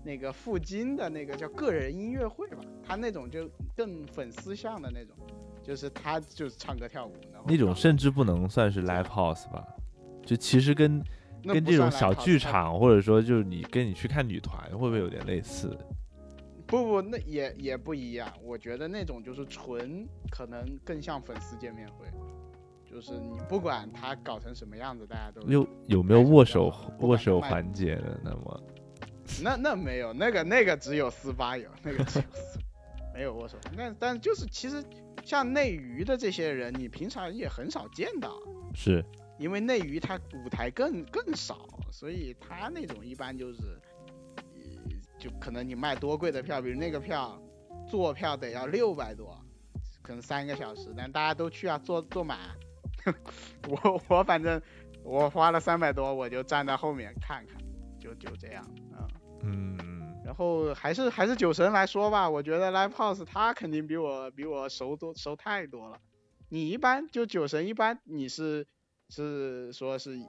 那个付金的那个叫个人音乐会吧，他那种就更粉丝向的那种，就是他就是唱歌跳舞，然后那种甚至不能算是 live house 吧，就其实跟跟这种小剧场或者说就是你跟你去看女团会不会有点类似？不不，那也也不一样。我觉得那种就是纯，可能更像粉丝见面会，就是你不管他搞成什么样子，大家都有有没有握手握手环节的？[LAUGHS] 那么那那没有，那个那个只有四八有，那个只有四，没有握手。那但就是其实像内娱的这些人，你平常也很少见到，是因为内娱他舞台更更少，所以他那种一般就是，呃就可能你卖多贵的票，比如那个票坐票得要六百多，可能三个小时，但大家都去啊，坐坐满。[LAUGHS] 我我反正我花了三百多，我就站在后面看看，就就这样啊。嗯然后还是还是酒神来说吧，我觉得 Live House 他肯定比我比我熟多熟太多了。你一般就酒神一般你是是说是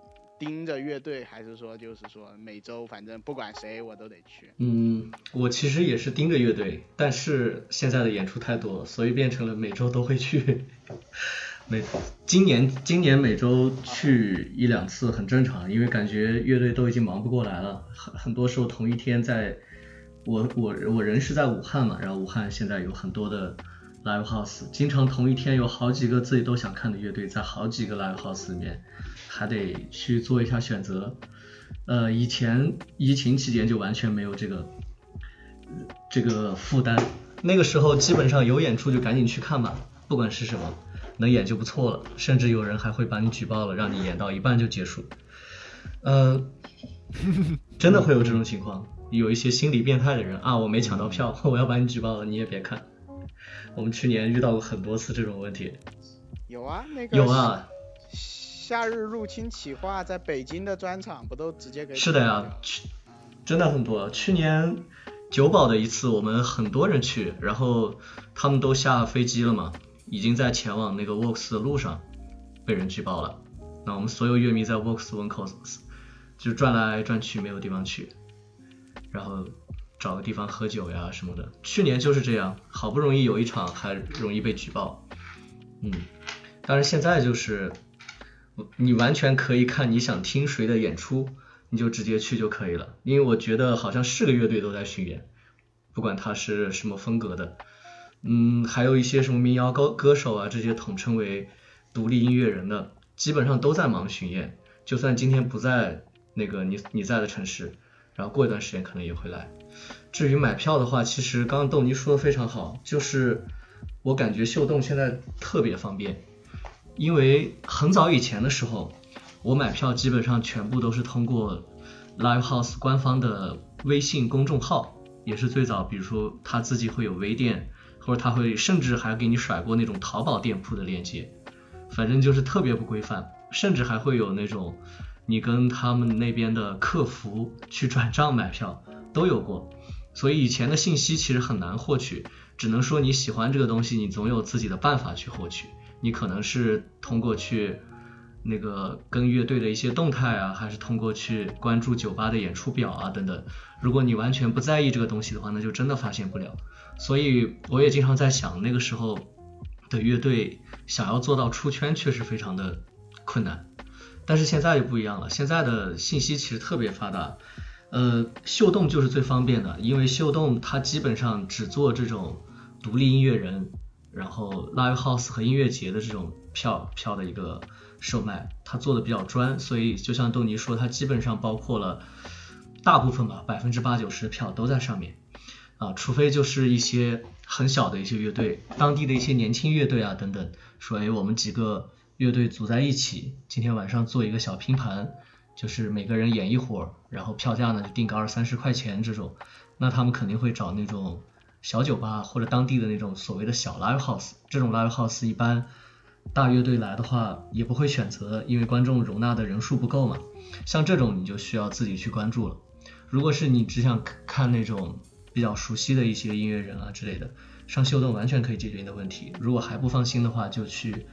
盯着乐队，还是说就是说每周反正不管谁我都得去？嗯，我其实也是盯着乐队，但是现在的演出太多，所以变成了每周都会去。[LAUGHS] 每今年今年每周去一两次很正常，因为感觉乐队都已经忙不过来了，很很多时候同一天在，我我我人是在武汉嘛，然后武汉现在有很多的 live house，经常同一天有好几个自己都想看的乐队在好几个 live house 里面，还得去做一下选择。呃，以前疫情期间就完全没有这个这个负担，那个时候基本上有演出就赶紧去看吧，不管是什么。能演就不错了，甚至有人还会把你举报了，让你演到一半就结束。呃，[LAUGHS] 真的会有这种情况，有一些心理变态的人啊，我没抢到票，[LAUGHS] 我要把你举报了，你也别看。我们去年遇到过很多次这种问题。有啊，那个有啊。夏日入侵企划在北京的专场不都直接给？是的呀，去真的很多。去年九保的一次，我们很多人去，然后他们都下飞机了嘛。已经在前往那个 Works 的路上被人举报了，那我们所有乐迷在 Works 门口就转来转去没有地方去，然后找个地方喝酒呀什么的。去年就是这样，好不容易有一场还容易被举报，嗯，但是现在就是你完全可以看你想听谁的演出，你就直接去就可以了，因为我觉得好像是个乐队都在巡演，不管他是什么风格的。嗯，还有一些什么民谣歌歌手啊，这些统称为独立音乐人的，基本上都在忙巡演。就算今天不在那个你你在的城市，然后过一段时间可能也会来。至于买票的话，其实刚刚豆妮说的非常好，就是我感觉秀动现在特别方便，因为很早以前的时候，我买票基本上全部都是通过 Live House 官方的微信公众号，也是最早，比如说他自己会有微店。或者他会甚至还给你甩过那种淘宝店铺的链接，反正就是特别不规范，甚至还会有那种你跟他们那边的客服去转账买票都有过，所以以前的信息其实很难获取，只能说你喜欢这个东西，你总有自己的办法去获取，你可能是通过去那个跟乐队的一些动态啊，还是通过去关注酒吧的演出表啊等等，如果你完全不在意这个东西的话，那就真的发现不了。所以我也经常在想，那个时候的乐队想要做到出圈，确实非常的困难。但是现在就不一样了，现在的信息其实特别发达，呃，秀动就是最方便的，因为秀动它基本上只做这种独立音乐人，然后 live house 和音乐节的这种票票的一个售卖，它做的比较专，所以就像豆泥说，它基本上包括了大部分吧，百分之八九十的票都在上面。啊，除非就是一些很小的一些乐队，当地的一些年轻乐队啊等等，说哎，我们几个乐队组在一起，今天晚上做一个小拼盘，就是每个人演一会儿，然后票价呢就定个二三十块钱这种，那他们肯定会找那种小酒吧或者当地的那种所谓的小 live house，这种 live house 一般大乐队来的话也不会选择，因为观众容纳的人数不够嘛，像这种你就需要自己去关注了。如果是你只想看那种。比较熟悉的一些音乐人啊之类的，上秀动完全可以解决你的问题。如果还不放心的话，就去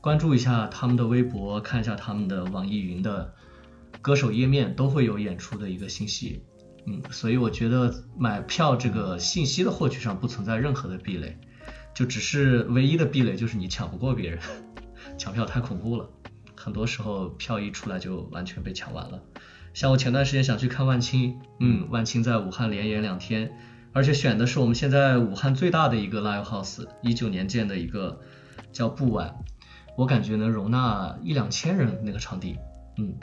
关注一下他们的微博，看一下他们的网易云的歌手页面，都会有演出的一个信息。嗯，所以我觉得买票这个信息的获取上不存在任何的壁垒，就只是唯一的壁垒就是你抢不过别人，[LAUGHS] 抢票太恐怖了，很多时候票一出来就完全被抢完了。像我前段时间想去看万青，嗯，万青在武汉连演两天，而且选的是我们现在武汉最大的一个 live house，一九年建的一个叫布晚，我感觉能容纳一两千人那个场地，嗯，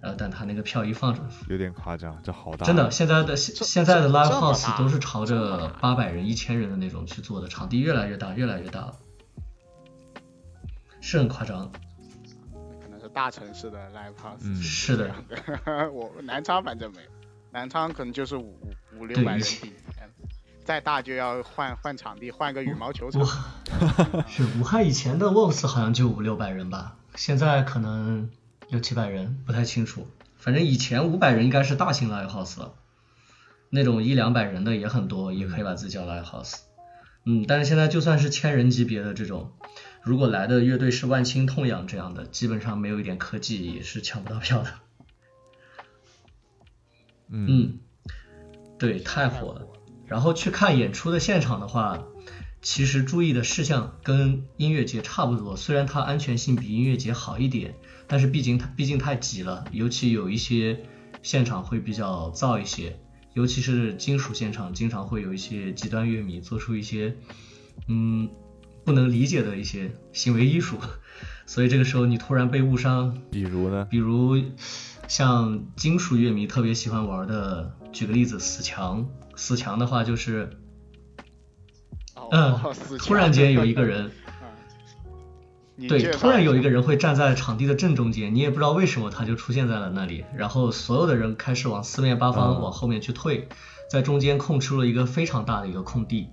呃，但他那个票一放出，有点夸张，这好大，真的，现在的现现在的 live house 都是朝着八百人、一千人的那种去做的，场地越来越大，越来越大了，是很夸张。可能是大城市的 live house 是的，[LAUGHS] 我南昌反正没有，南昌可能就是五五六百人顶，再大就要换换场地，换个羽毛球场。是武汉以前的 works 好像就五六百人吧，现在可能六七百人，不太清楚。反正以前五百人应该是大型 live house 了，那种一两百人的也很多，也可以把自己叫 live house。嗯，但是现在就算是千人级别的这种，如果来的乐队是万青痛痒这样的，基本上没有一点科技也是抢不到票的。嗯嗯，对，太火了。然后去看演出的现场的话，其实注意的事项跟音乐节差不多，虽然它安全性比音乐节好一点，但是毕竟它毕竟太挤了，尤其有一些现场会比较燥一些，尤其是金属现场，经常会有一些极端乐迷做出一些嗯不能理解的一些行为艺术，所以这个时候你突然被误伤，比如呢？比如像金属乐迷特别喜欢玩的，举个例子，死墙。死墙的话就是，嗯，突然间有一个人，[LAUGHS] 对，突然有一个人会站在场地的正中间，你也不知道为什么他就出现在了那里，然后所有的人开始往四面八方嗯。往后面去退，在中间空出了一个非常大的一个空地，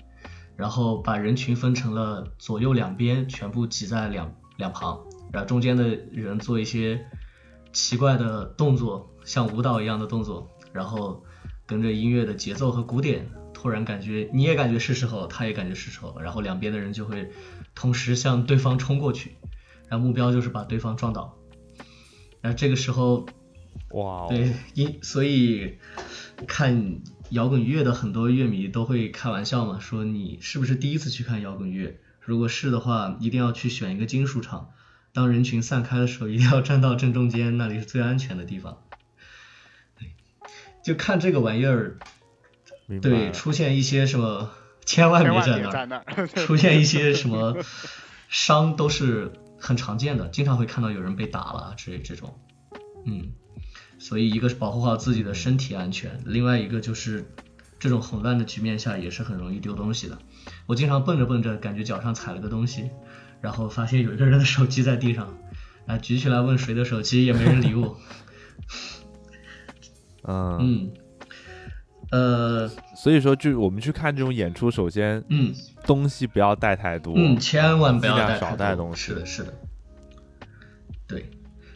然后把人群分成了左右两边，全部挤在两两旁，然后中间的人做一些奇怪的动作，像舞蹈一样的动作，然后跟着音乐的节奏和鼓点，突然感觉你也感觉是时候，他也感觉是时候，然后两边的人就会同时向对方冲过去，然后目标就是把对方撞倒。然后这个时候，哇哦，对，因所以看摇滚乐的很多乐迷都会开玩笑嘛，说你是不是第一次去看摇滚乐？如果是的话，一定要去选一个金属场。当人群散开的时候，一定要站到正中间，那里是最安全的地方。对，就看这个玩意儿，对，出现一些什么，千万别在那儿，[LAUGHS] 那出现一些什么伤都是很常见的，经常会看到有人被打了之类这种。嗯，所以一个是保护好自己的身体安全，另外一个就是这种混乱的局面下也是很容易丢东西的。我经常蹦着蹦着，感觉脚上踩了个东西，然后发现有一个人的手机在地上，啊，举起来问谁的手机，也没人理我。[LAUGHS] 嗯，嗯，呃，所以说，就我们去看这种演出，首先嗯。东西不要带太多，嗯，千万不要带太多。少带东西。是的，是的，对。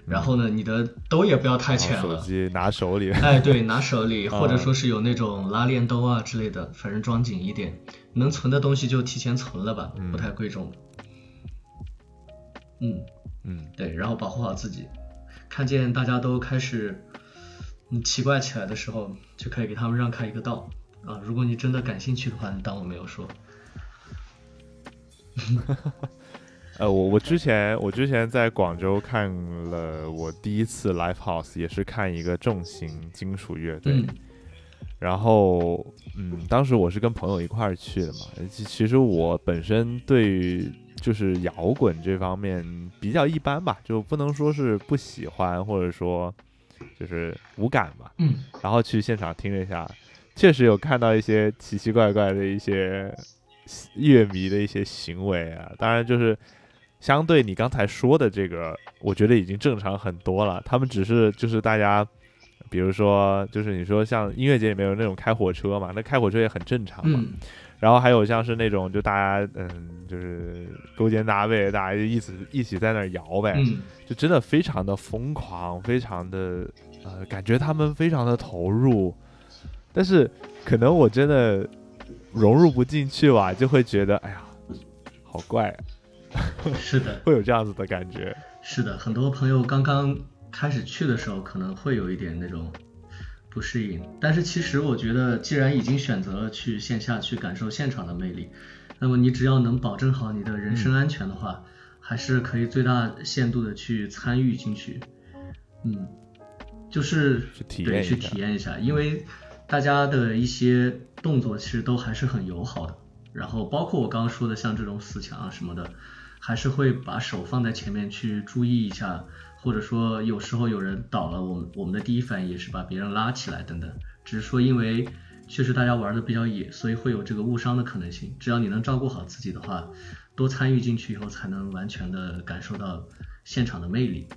然后呢，你的兜也不要太浅了，手机拿手里，[LAUGHS] 哎，对，拿手里，[LAUGHS] 或者嗯说是有那种拉链兜啊之类的，反正装紧一点，能存的东西就提前存了吧，嗯。不太贵重。嗯，嗯，对，然后保护好自己。看见大家都开始嗯奇怪起来的时候，就可以给他们让开一个道啊。如果你真的感兴趣的话，你当我没有说。[LAUGHS] 呃，我我之前我之前在广州看了我第一次 live house，也是看一个重型金属乐队，嗯然后嗯，当时我是跟朋友一块儿去的嘛，其其实我本身对于就是摇滚这方面比较一般吧，就不能说是不喜欢，或者说就是无感嘛，嗯然后去现场听了一下，确实有看到一些奇奇怪怪的一些乐迷的一些行为啊。当然，就是相对你刚才说的这个，我觉得已经正常很多了。他们只是就是大家，比如说就是你说像音乐节里面有那种开火车嘛，那开火车也很正常嘛。嗯然后还有像是那种就大家嗯就是勾肩搭背，大家就一起一起在那儿摇呗。嗯就真的非常的疯狂，非常的呃，感觉他们非常的投入，但是可能我真的融入不进去吧，就会觉得哎呀，好怪、啊，[LAUGHS] 是的，会有这样子的感觉。是的，很多朋友刚刚开始去的时候，可能会有一点那种不适应。但是其实我觉得，既然已经选择了去线下去感受现场的魅力，那么你只要能保证好你的人身安全的话，还是可以最大限度的去参与进去。嗯，就是对去体验一下，因为大家的一些动作其实都还是很友好的。然后包括我刚刚说的，像这种死墙啊什么的，还是会把手放在前面去注意一下，或者说有时候有人倒了，我们我们的第一反应也是把别人拉起来等等。只是说因为确实大家玩的比较野，所以会有这个误伤的可能性。只要你能照顾好自己的话，多参与进去以后，才能完全的感受到现场的魅力。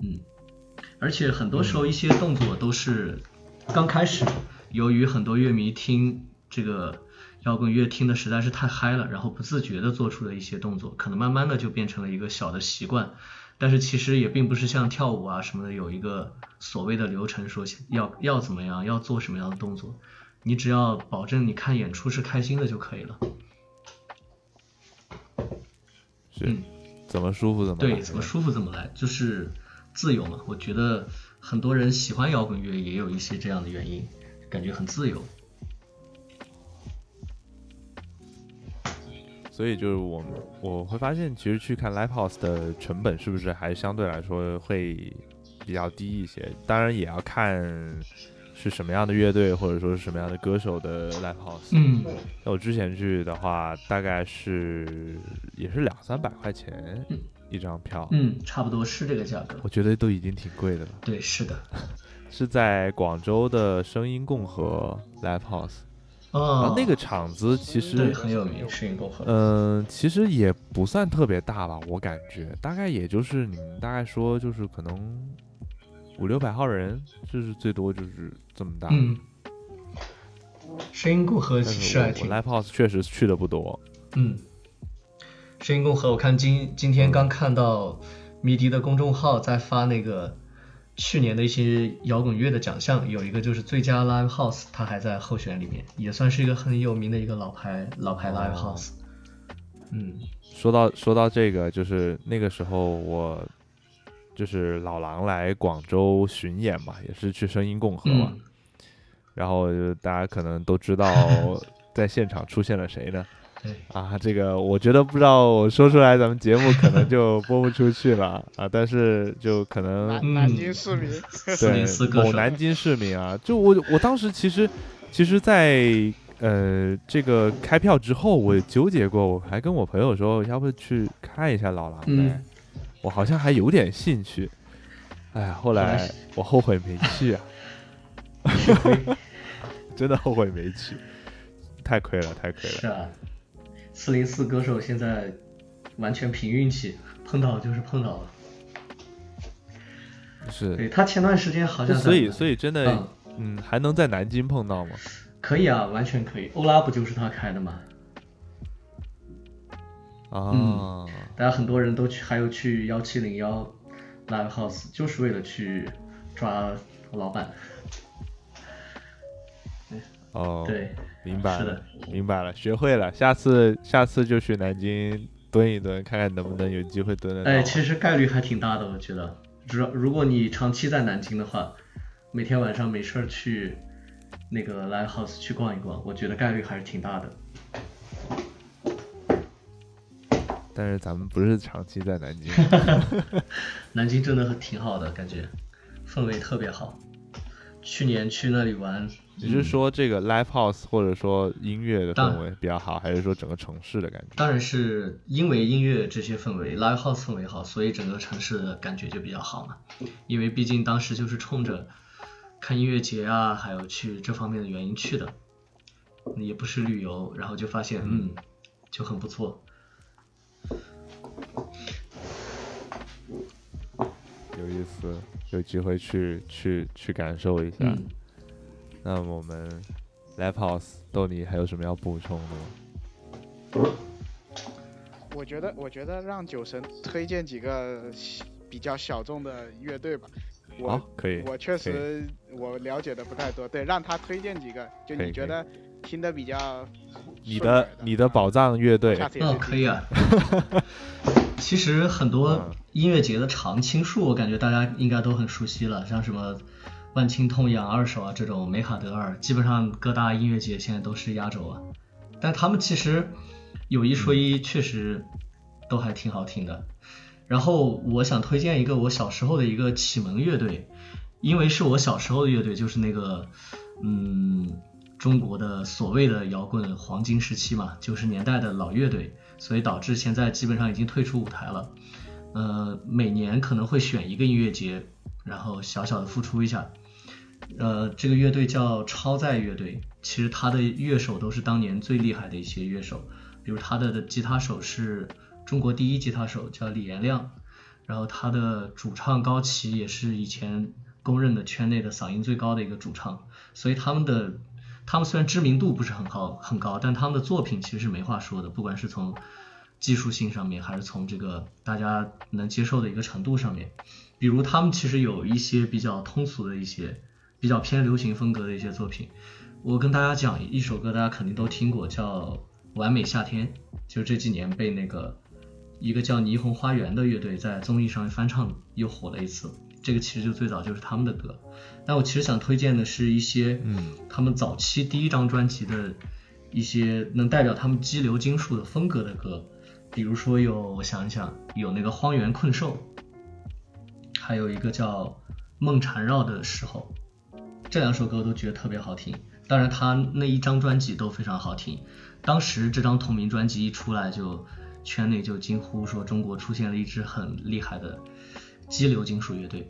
嗯，而且很多时候一些动作都是刚开始，由于很多乐迷听这个摇滚乐听的实在是太嗨了，然后不自觉的做出的一些动作，可能慢慢的就变成了一个小的习惯。但是其实也并不是像跳舞啊什么的有一个所谓的流程，说要要怎么样，要做什么样的动作。你只要保证你看演出是开心的就可以了。是嗯怎么舒服怎么来对，怎么舒服怎么来，就是自由嘛。我觉得很多人喜欢摇滚乐也有一些这样的原因，感觉很自由。所以就是我我会发现，其实去看 live house 的成本是不是还相对来说会比较低一些？当然也要看是什么样的乐队或者说是什么样的歌手的 live house。嗯，那我之前去的话，大概是也是两三百块钱嗯一张票，嗯，差不多是这个价格。我觉得都已经挺贵的了。对，是的。[LAUGHS] 是在广州的声音共和 live house，啊哦，那个场子其实对很有名，声音共和。嗯，其实也不算特别大吧，我感觉大概也就是你们大概说就是可能五六百号人，就是最多就是这么大。嗯，声音共和但是我我其实还挺 live house 确实去的不多。嗯，声音共和，我看今今天刚看到迷笛的公众号在发那个去年的一些摇滚乐的奖项，有一个就是最佳 live house，它还在候选里面，也算是一个很有名的一个老牌老牌 live 哦 house。嗯说到说到这个，就是那个时候我就是老狼来广州巡演嘛，也是去声音共和嘛，嗯，然后大家可能都知道 [LAUGHS] 在现场出现了谁呢？对，啊，这个我觉得不知道我说出来，咱们节目可能就播不出去了 [LAUGHS] 啊。但是就可能南南京市民，[LAUGHS] 对某南京市民啊，就我我当时其实其实在，呃这个开票之后，我纠结过，我还跟我朋友说，要不去看一下老狼呗，嗯我好像还有点兴趣。哎呀，后来来我后悔没去啊，[LAUGHS] 真的后悔没去，太亏了，太亏了。是啊，四零四歌手现在完全凭运气，碰到就是碰到了。是，对他前段时间好像所以所以真的，嗯嗯，还能在南京碰到吗？可以啊，完全可以。欧拉不就是他开的吗？啊，大家很多人都去，还有去幺七零幺 live house，就是为了去抓老板。哦，对，明白了是的，明白了，学会了，下次下次就去南京蹲一蹲，看看能不能有机会蹲得到。哎，其实概率还挺大的，我觉得。只要如果你长期在南京的话，每天晚上没事儿去那个 live house 去逛一逛，我觉得概率还是挺大的。但是咱们不是长期在南京，[LAUGHS] [LAUGHS] 南京真的很挺好的，感觉氛围特别好。去年去那里玩，你是说这个 live house 或者说音乐的氛围比较好，还是说整个城市的感觉？当然是因为音乐这些氛围，live house 氛围好，所以整个城市的感觉就比较好嘛。因为毕竟当时就是冲着看音乐节啊，还有去这方面的原因去的，也不是旅游，然后就发现嗯，就很不错。有意思，有机会去去去感受一下。嗯，那我们 live house 豆泥还有什么要补充的吗？我觉得，我觉得让酒神推荐几个比较小众的乐队吧。我、好，可以。我确实我了解的不太多，对，让他推荐几个，就你觉得听的比较你的你的宝藏乐队哦，下次也去可以啊。[LAUGHS] 其实很多嗯音乐节的常青树，我感觉大家应该都很熟悉了，像什么万青痛仰二手啊这种梅卡德尔，基本上各大音乐节现在都是压轴啊。但他们其实有一说一，确实都还挺好听的。然后我想推荐一个我小时候的一个启蒙乐队，因为是我小时候的乐队，就是那个嗯中国的所谓的摇滚黄金时期嘛，九十年代的老乐队，所以导致现在基本上已经退出舞台了。呃，每年可能会选一个音乐节，然后小小的付出一下。呃，这个乐队叫超载乐队，其实他的乐手都是当年最厉害的一些乐手，比如他的吉他手是中国第一吉他手叫李延亮，然后他的主唱高旗也是以前公认的圈内的嗓音最高的一个主唱，所以他们的他们虽然知名度不是很高很高，但他们的作品其实是没话说的，不管是从技术性上面，还是从这个大家能接受的一个程度上面。比如他们其实有一些比较通俗的一些比较偏流行风格的一些作品，我跟大家讲一首歌，大家肯定都听过，叫《完美夏天》，就这几年被那个一个叫霓虹花园的乐队在综艺上翻唱，又火了一次。这个其实就最早就是他们的歌。但我其实想推荐的是一些，嗯，他们早期第一张专辑的一些能代表他们激流金属的风格的歌，比如说有我想一想，有那个荒原困兽，还有一个叫梦缠绕的时候，这两首歌都觉得特别好听。当然，他那一张专辑都非常好听。当时这张同名专辑一出来，就圈内就惊呼说中国出现了一支很厉害的激流金属乐队。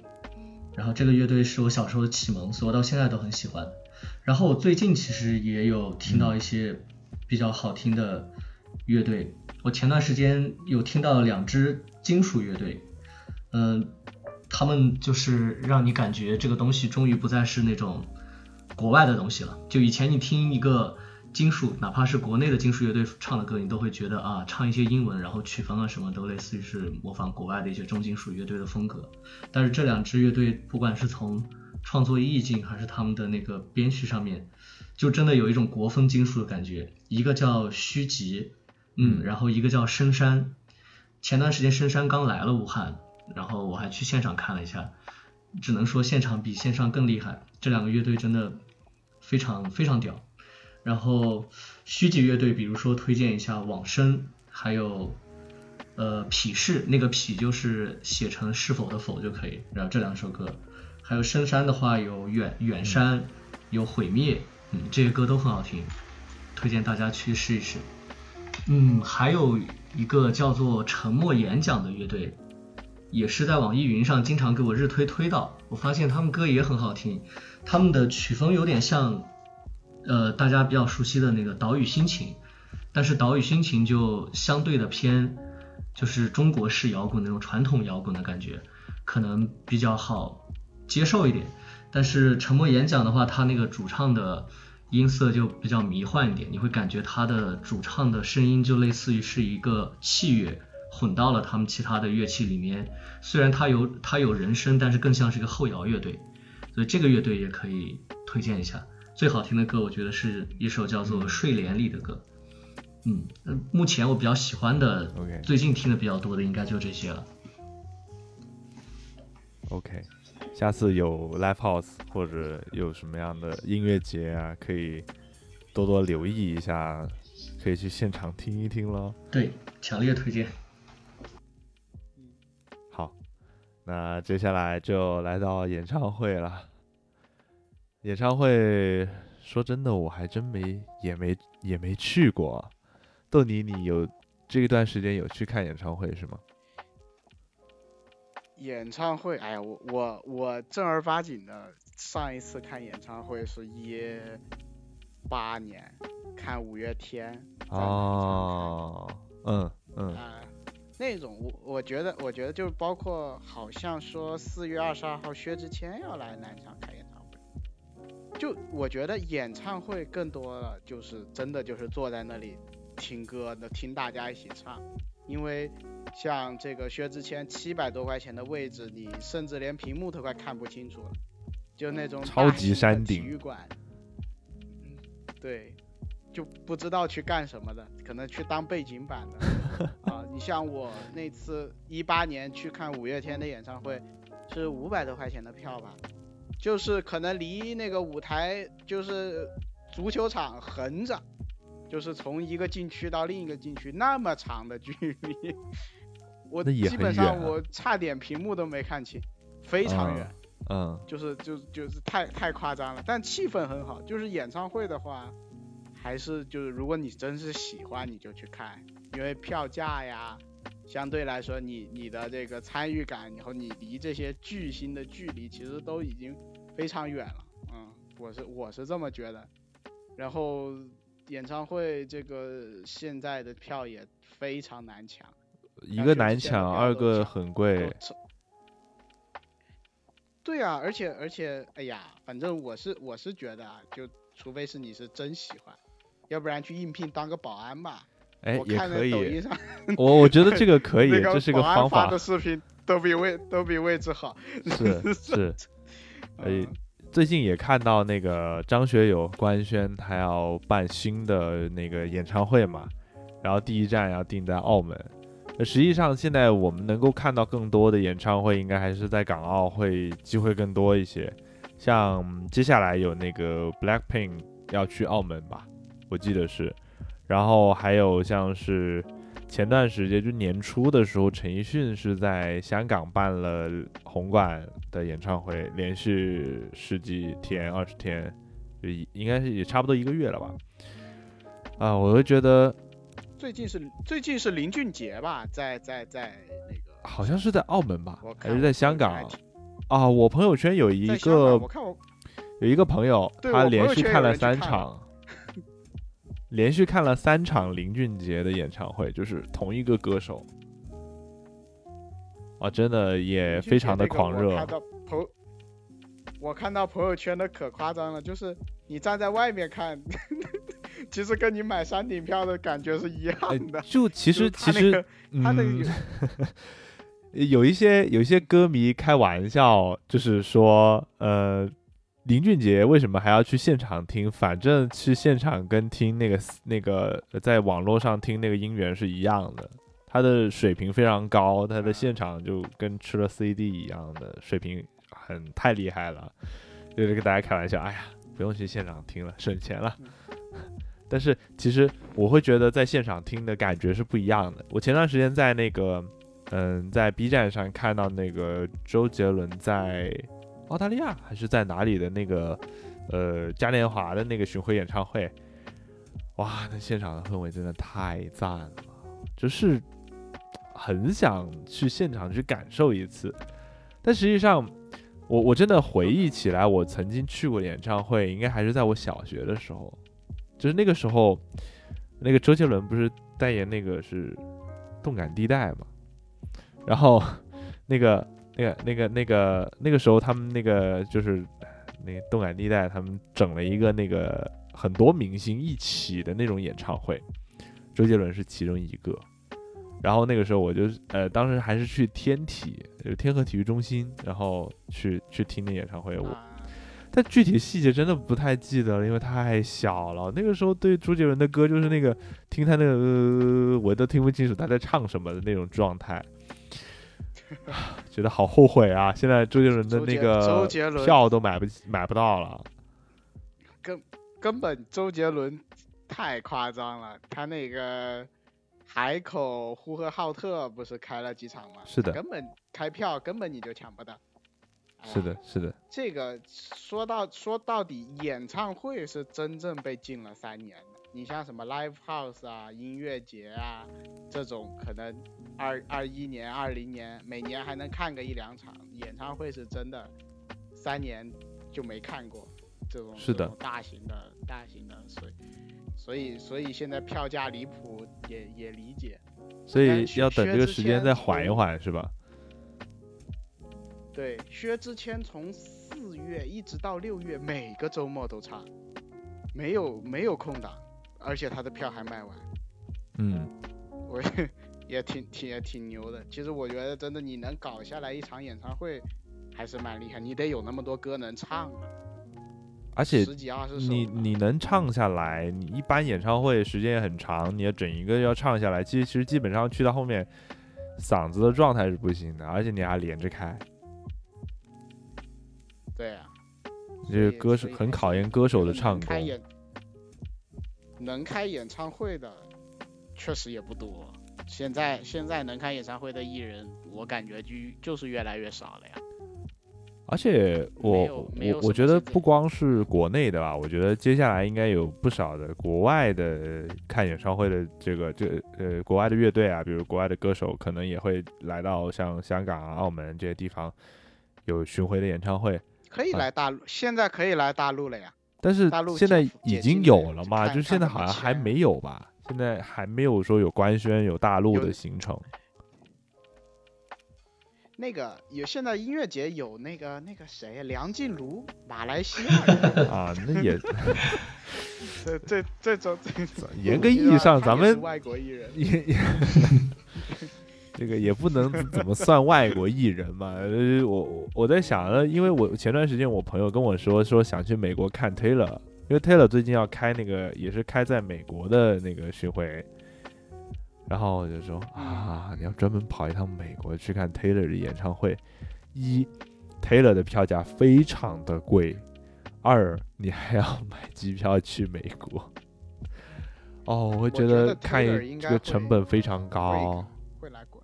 然后这个乐队是我小时候的启蒙，所以我到现在都很喜欢。然后我最近其实也有听到一些比较好听的乐队。我前段时间有听到两支金属乐队，嗯、他们就是让你感觉这个东西终于不再是那种国外的东西了。就以前你听一个金属，哪怕是国内的金属乐队唱的歌，你都会觉得啊，唱一些英文，然后曲风啊什么都类似于是模仿国外的一些重金属乐队的风格。但是这两支乐队，不管是从创作意境还是他们的那个编曲上面，就真的有一种国风金属的感觉。一个叫虚极，嗯，然后一个叫深山。前段时间深山刚来了武汉，然后我还去现场看了一下，只能说现场比线上更厉害。这两个乐队真的非常非常屌。然后虚极乐队，比如说推荐一下往生，还有呃痞士，那个痞就是写成是否的否就可以。然后这两首歌，还有深山的话有远远山，有毁灭，嗯，这些歌都很好听，推荐大家去试一试。嗯，还有一个叫做沉默演讲的乐队，也是在网易云上经常给我日推推到，我发现他们歌也很好听，他们的曲风有点像，呃，大家比较熟悉的那个岛屿心情，但是岛屿心情就相对的偏，就是中国式摇滚那种传统摇滚的感觉，可能比较好接受一点。但是沉默演讲的话，他那个主唱的音色就比较迷幻一点，你会感觉他的主唱的声音就类似于是一个器乐混到了他们其他的乐器里面，虽然它有它有人声，但是更像是一个后摇乐队，所以这个乐队也可以推荐一下。最好听的歌，我觉得是一首叫做《睡莲》里的歌。嗯，呃目前我比较喜欢的 OK 最近听的比较多的应该就这些了。OK，下次有 live house 或者有什么样的音乐节啊，可以多多留意一下，可以去现场听一听喽。对，强烈推荐。那接下来就来到演唱会了。演唱会，说真的，我还真没也没也没去过。豆泥，你有这一段时间有去看演唱会是吗？演唱会，哎呀，我我我正儿八经的上一次看演唱会是一八年，看五月天哦，嗯嗯啊、那种我我觉得我觉得就是包括好像说四月二十二号薛之谦要来南昌开演唱会，就我觉得演唱会更多了就是真的就是坐在那里听歌的，听大家一起唱，因为像这个薛之谦七百多块钱的位置，你甚至连屏幕都快看不清楚了，就那种超级山顶体育馆，嗯，对，就不知道去干什么的，可能去当背景板的 [LAUGHS] 啊。你像我那次一八年去看五月天的演唱会，是五百多块钱的票吧，就是可能离那个舞台就是足球场横着，就是从一个禁区到另一个禁区那么长的距离，我基本上我差点屏幕都没看清，非常远。嗯就是就就是太太夸张了，但气氛很好。就是演唱会的话，还是就是如果你真是喜欢，你就去看，因为票价呀，相对来说你你的这个参与感，然后你离这些巨星的距离其实都已经非常远了。嗯，我是我是这么觉得。然后演唱会这个现在的票也非常难抢，一个难抢，二个很贵对啊，而且而且，哎呀，反正我是我是觉得啊，就除非是你是真喜欢，要不然去应聘当个保安吧。哎也可以我我觉得这个可 [LAUGHS] 以，这是个方法发的，视频都比位都比位置好。是 [LAUGHS] 是，哎嗯，最近也看到那个张学友官宣他要办新的那个演唱会嘛，然后第一站要定在澳门。那实际上现在我们能够看到更多的演唱会，应该还是在港澳会机会更多一些。像接下来有那个 Blackpink 要去澳门吧，我记得是，然后还有像是。前段时间就年初的时候，陈奕迅是在香港办了红馆的演唱会，连续十几天、二十天，就应该是也差不多一个月了吧。啊，我会觉得最近是最近是林俊杰吧，在在在那个，好像是在澳门吧，还是在香港我啊？我朋友圈有一个我看我有一个朋友，他连续看了三场。连续看了三场林俊杰的演唱会，就是同一个歌手，啊，真的也非常的狂热我看到朋友圈的可夸张了，就是你站在外面看，[LAUGHS] 其实跟你买山顶票的感觉是一哎样的。就其实其实他那个 [LAUGHS] 有一些有一些歌迷开玩笑，就是说，呃，林俊杰为什么还要去现场听？反正去现场跟听那个那个在网络上听那个音源是一样的，他的水平非常高，他的现场就跟吃了 CD 一样的水平，很太厉害了。就是跟大家开玩笑，哎呀，不用去现场听了，省钱了。[LAUGHS] 但是其实我会觉得在现场听的感觉是不一样的。我前段时间在那个，嗯，在 B 站上看到那个周杰伦在澳大利亚还是在哪里的那个，呃，嘉年华的那个巡回演唱会，哇，那现场的氛围真的太赞了，就是很想去现场去感受一次。但实际上，我我真的回忆起来，我曾经去过演唱会，应该还是在我小学的时候。就是那个时候，那个周杰伦不是代言那个是动感地带嘛，然后那个那个那个那个那个时候他们那个就是那个动感地带，他们整了一个那个很多明星一起的那种演唱会，周杰伦是其中一个。然后那个时候我就呃，当时还是去天体，就是天河体育中心，然后去去听那演唱会，我啊但具体细节真的不太记得了，因为太小了。那个时候对周杰伦的歌就是那个听他那个、呃、我都听不清楚他在唱什么的那种状态，[LAUGHS] 觉得好后悔啊！现在周杰伦的那个票都买不买不到了。根本周杰伦太夸张了，他那个海口、呼和浩特不是开了几场吗？是的根本开票根本你就抢不到。是的，是的，这个说到说到底，演唱会是真正被禁了三年的。你像什么 live house 啊、音乐节啊这种，可能二二一年、二零年每年还能看个一两场，演唱会是真的三年就没看过这种是的种大型的大型的，所以所以所以现在票价离谱也也理解。所以要等这个时间再缓一缓，是吧？对，薛之谦从四月一直到六月，每个周末都唱，没有没有空档，而且他的票还卖完，嗯，我 [LAUGHS] 也也挺挺也挺牛的。其实我觉得真的你能搞下来一场演唱会，还是蛮厉害，你得有那么多歌能唱啊，而且十几二十首你你能唱下来，你一般演唱会时间也很长，你要整一个要唱下来，其实其实基本上去到后面，嗓子的状态是不行的，而且你还连着开，对啊，这个所以歌手很考验歌手的唱功。开演能开演唱会的确实也不多。现在现在能看演唱会的艺人，我感觉就就是越来越少了呀。而且我我我觉得不光是国内的吧，我觉得接下来应该有不少的国外的看演唱会的这个这呃国外的乐队啊，比如国外的歌手，可能也会来到像香港啊、澳门这些地方有巡回的演唱会。可以啊来大陆，现在可以来大陆了呀。但是大陆现在已经有了嘛，就现在好像还没有吧？现在还没有说有官宣有大陆的行程。那个有现在音乐节有那个那个谁，梁静茹，马来西亚人 [LAUGHS] 啊，那也 [LAUGHS] 这这这种这种严格意义上，咱们外国艺人，也也这个也不能怎么算外国艺人嘛。呃，我我在想呃，因为我前段时间我朋友跟我说说想去美国看 Taylor，因为 Taylor 最近要开那个也是开在美国的那个巡回，然后我就说啊，你要专门跑一趟美国去看 Taylor 的演唱会，一 Taylor 的票价非常的贵，二你还要买机票去美国。哦，我会觉觉得得看这个成本非常高。会来国，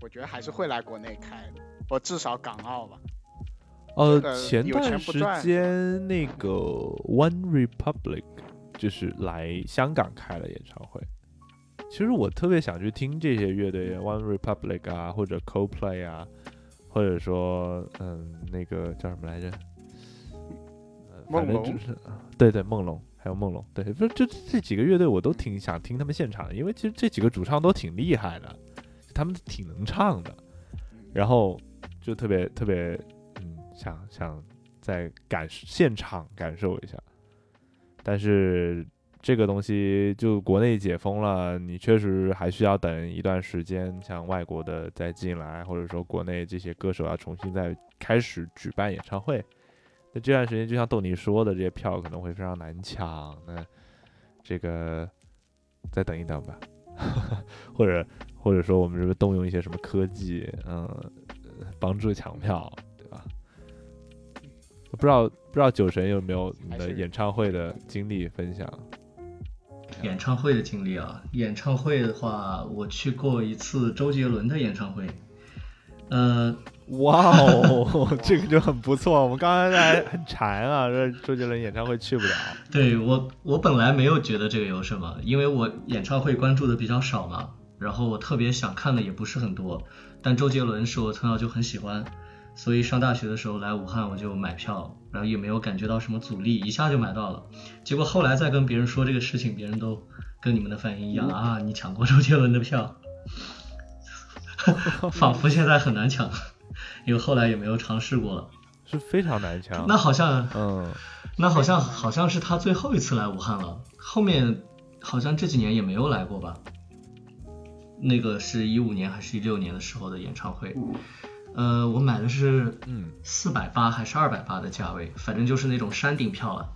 我觉得还是会来国内开的，我至少港澳吧。呃，前段时间那个 One Republic 就是来香港开了演唱会。其实我特别想去听这些乐队，One Republic 啊，或者 Coldplay 啊，或者说嗯那个叫什么来着？呃，反正梦龙就是啊对对梦龙，还有梦龙，对，不是就这几个乐队我都挺想听他们现场的，因为其实这几个主唱都挺厉害的，他们挺能唱的，然后就特别特别嗯想想在感现场感受一下，但是这个东西就国内解封了，你确实还需要等一段时间，像外国的再进来，或者说国内这些歌手要重新再开始举办演唱会。那这段时间，就像豆泥说的，这些票可能会非常难抢。那这个再等一等吧，[LAUGHS] 或者或者说我们是不是动用一些什么科技，嗯，帮助抢票，不知道不知道酒神有没有你的演唱会的经历分享？演唱会的经历啊，演唱会的话，我去过一次周杰伦的演唱会，呃，哇哦，[LAUGHS] 这个就很不错。我们刚才还很馋啊，说周杰伦演唱会去不了。对我，我本来没有觉得这个有什么，因为我演唱会关注的比较少嘛，然后我特别想看的也不是很多，但周杰伦是我从小就很喜欢，所以上大学的时候来武汉我就买票，然后也没有感觉到什么阻力，一下就买到了。结果后来再跟别人说这个事情，别人都跟你们的反应一样啊，你抢过周杰伦的票，[LAUGHS] 仿佛现在很难抢，因为后来也没有尝试过了。是非常难抢。那好像嗯，那好像好像是他最后一次来武汉了，后面好像这几年也没有来过吧？那个是一五年还是一六年的时候的演唱会，呃，我买的是嗯四百八还是二百八的价位，反正就是那种山顶票了。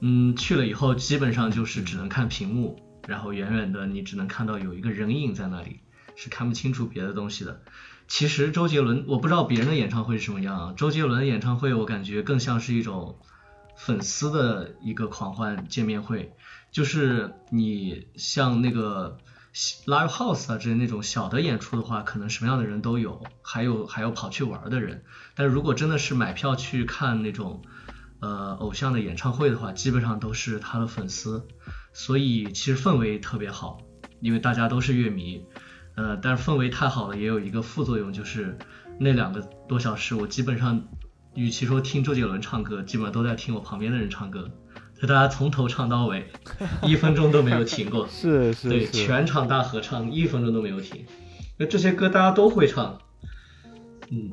嗯，去了以后基本上就是只能看屏幕，然后远远的你只能看到有一个人影在那里，是看不清楚别的东西的。其实周杰伦，我不知道别人的演唱会是什么样啊。周杰伦的演唱会，我感觉更像是一种粉丝的一个狂欢见面会，就是你像那个 live house 啊之类那种小的演出的话，可能什么样的人都有，还有还有跑去玩的人。但如果真的是买票去看那种呃偶像的演唱会的话，基本上都是他的粉丝，所以其实氛围特别好，因为大家都是乐迷。呃，但是氛围太好了，也有一个副作用，就是那两个多小时，我基本上，与其说听周杰伦唱歌，基本上都在听我旁边的人唱歌，就大家从头唱到尾，一分钟都没有停过 [LAUGHS] [LAUGHS] 对，是是对，全场大合唱，一分钟都没有停。那这些歌大家都会唱，嗯，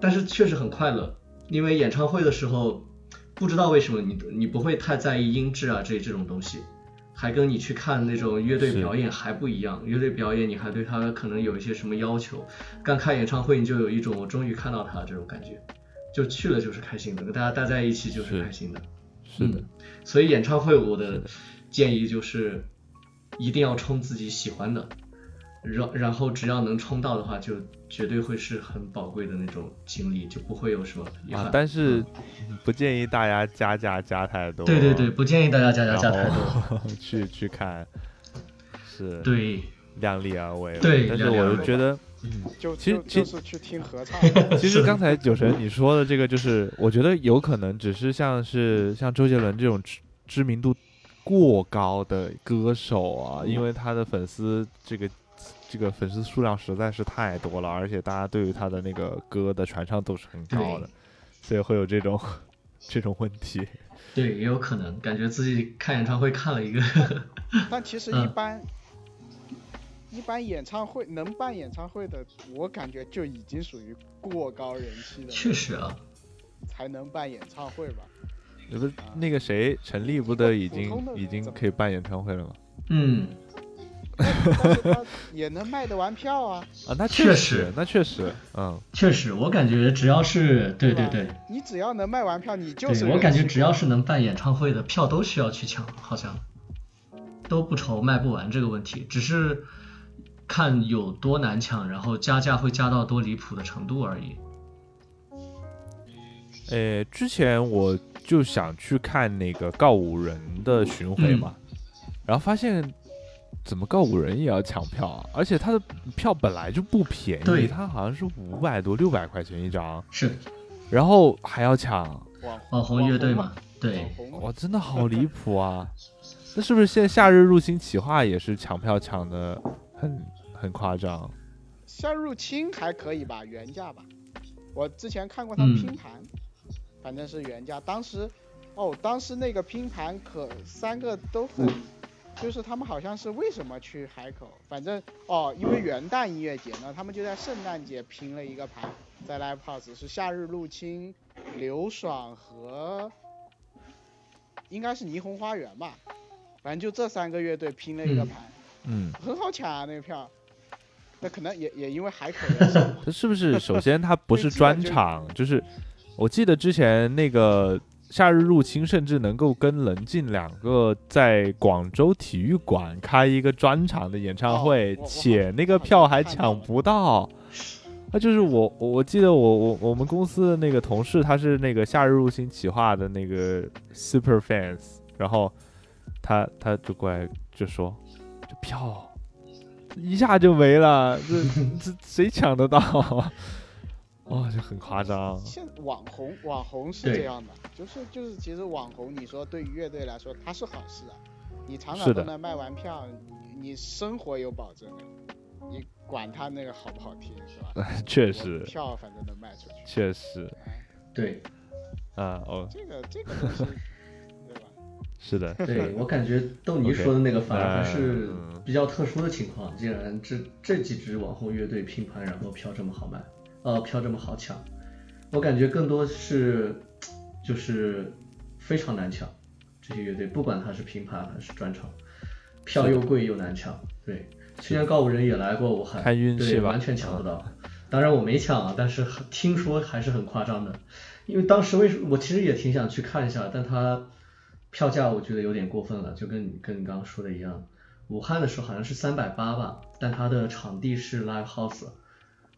但是确实很快乐，因为演唱会的时候，不知道为什么你你不会太在意音质啊这这种东西，还跟你去看那种乐队表演还不一样。乐队表演你还对他可能有一些什么要求，刚看演唱会你就有一种我终于看到他这种感觉，就去了就是开心的，跟大家待在一起就是是开心的。是的嗯，所以演唱会我的建议就是一定要冲自己喜欢的，然然后只要能冲到的话，就绝对会是很宝贵的那种经历，就不会有什么遗憾。啊，但是嗯不建议大家加价加太多。对对对，，不建议大家加价加太多。[LAUGHS] 去去看，是对量力而为。对但是我就觉得，嗯，就其实其实就就是去听合唱。[LAUGHS] 其实刚才酒神你说的这个，就是我觉得有可能只是像是像周杰伦这种知知名度过高的歌手啊，因为他的粉丝这个这个粉丝数量实在是太多了，而且大家对于他的那个歌的传唱度是很高的，所以会有这种 [LAUGHS] 这种问题。对，也有可能感觉自己看演唱会看了一个，[LAUGHS] 但其实嗯一般、一般演唱会能办演唱会的，我感觉就已经属于过高人气的，确实啊，才能办演唱会吧。那不那个谁，陈粒不都已经已经可以办演唱会了吗？嗯，[LAUGHS] 也能卖得完票啊。啊，那确实实，那确实，嗯，确实，我感觉只要是对对对你只要能卖完票，你就是，我感觉只要是能办演唱会的票都需要去抢，好像都不愁卖不完这个问题，只是看有多难抢，然后加价会加到多离谱的程度而已。诶，之前我就想去看那个告五人的巡回嘛，然后发现怎么告五人也要抢票啊，而且他的票本来就不便宜，对。他好像是五百多六百块钱一张，是。然后还要抢，网网红乐队嘛嘛，，对。哇，真的好离谱啊！那是不是现在夏日入侵企划也是抢票抢的很很夸张？夏日入侵还可以吧，原价吧。我之前看过他们拼盘，反正是原价。当时，哦，当时那个拼盘可三个都很，就是他们好像是为什么去海口？反正哦，因为元旦音乐节呢，他们就在圣诞节拼了一个盘，在 Live House 是夏日入侵、刘爽和应该是霓虹花园吧，反正就这三个乐队拼了一个嗯盘。嗯，很好抢啊那个票。那可能也也因为海口的事嘛这是不是首先他不是专场，就是我记得之前那个夏日入侵甚至能够跟棱镜两个在广州体育馆开一个专场的演唱会，且那个票还抢不到。那就是我我我记得我我我们公司的那个同事，他是那个夏日入侵企划的那个 super fans，然后他他就过来就说，这票一下就没了，这 [LAUGHS] 这谁抢得到？哦，就很夸张。现网红网红是这样的，就是就是其实网红你说对于乐队来说它是好事啊，你场是的场都能卖完票，你你生活有保证的，你管他那个好不好听是吧？[LAUGHS] 确实，票反正能卖出去。确实，对啊，哦，这个这个？是的，对，[LAUGHS] 我感觉豆泥说的那个反而还是嗯比较特殊的情况。既然这这几支网红乐队拼盘，然后票这么好卖，呃，票这么好抢，我感觉更多是就是非常难抢。这些乐队不管它是拼盘还是专场，票又贵又难抢。对，[LAUGHS] 去年告五人也来过武汉，看运气吧对完全抢不到。当然我没抢啊，但是听说还是很夸张的。因为当时为什么我其实也挺想去看一下，但它票价我觉得有点过分了，就跟你跟你刚刚说的一样。武汉的时候好像是三百八吧，但它的场地是 live house，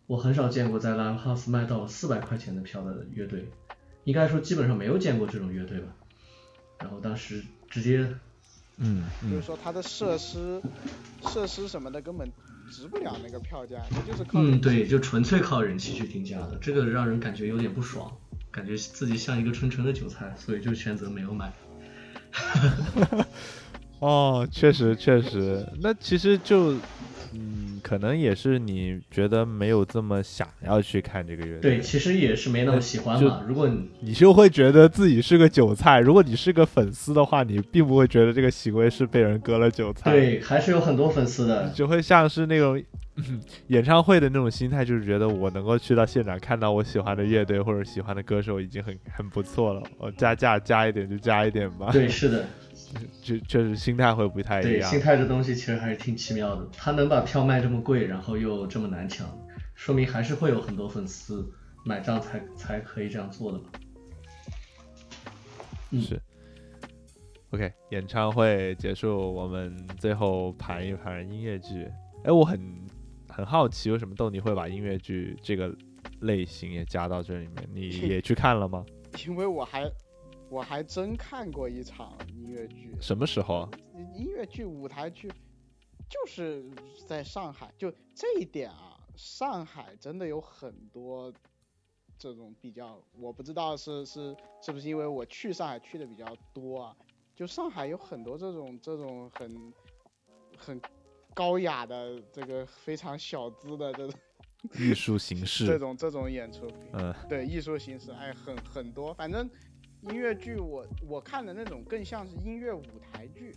我很少见过在 live house 卖到四百块钱的票的乐队，应该说基本上没有见过这种乐队吧。然后当时直接嗯嗯，就是说它的设施设施什么的根本值不了那个票价，它就是靠嗯，对，就纯粹靠人气去定价的，这个让人感觉有点不爽，感觉自己像一个纯纯的韭菜，所以就选择没有买。[LAUGHS] 哦，确实确实，那其实就，嗯，可能也是你觉得没有这么想要去看这个乐队，对，其实也是没那么喜欢嘛。如果你你就会觉得自己是个韭菜。如果你是个粉丝的话，你并不会觉得这个行为是被人割了韭菜，，对，还是有很多粉丝的。就会像是那种。嗯演唱会的那种心态，就是觉得我能够去到现场看到我喜欢的乐队或者喜欢的歌手，已经很很不错了。我加价加一点就加一点吧。对，是的，就确实心态会不太一对，样心。态这东西其实还是挺奇妙的。他能把票卖这么贵，然后又这么难抢，说明还是会有很多粉丝买账才才可以这样做的嘛。嗯是。OK，演唱会结束，我们最后盘一盘音乐剧。哎，我很很好奇，为什么豆你会把音乐剧这个类型也加到这里面？你也去看了吗？因为我还我还真看过一场音乐剧，什么时候啊？音乐剧、舞台剧，就是在上海，就这一点啊，上海真的有很多这种比较，我不知道是是是不是因为我去上海去的比较多啊，就上海有很多这种这种很很高雅的这个非常小资的这种艺术形 [LAUGHS] 式这，种这种演出。嗯，对艺术形式，哎，很很多，反正音乐剧我我看的那种更像是音乐舞台剧，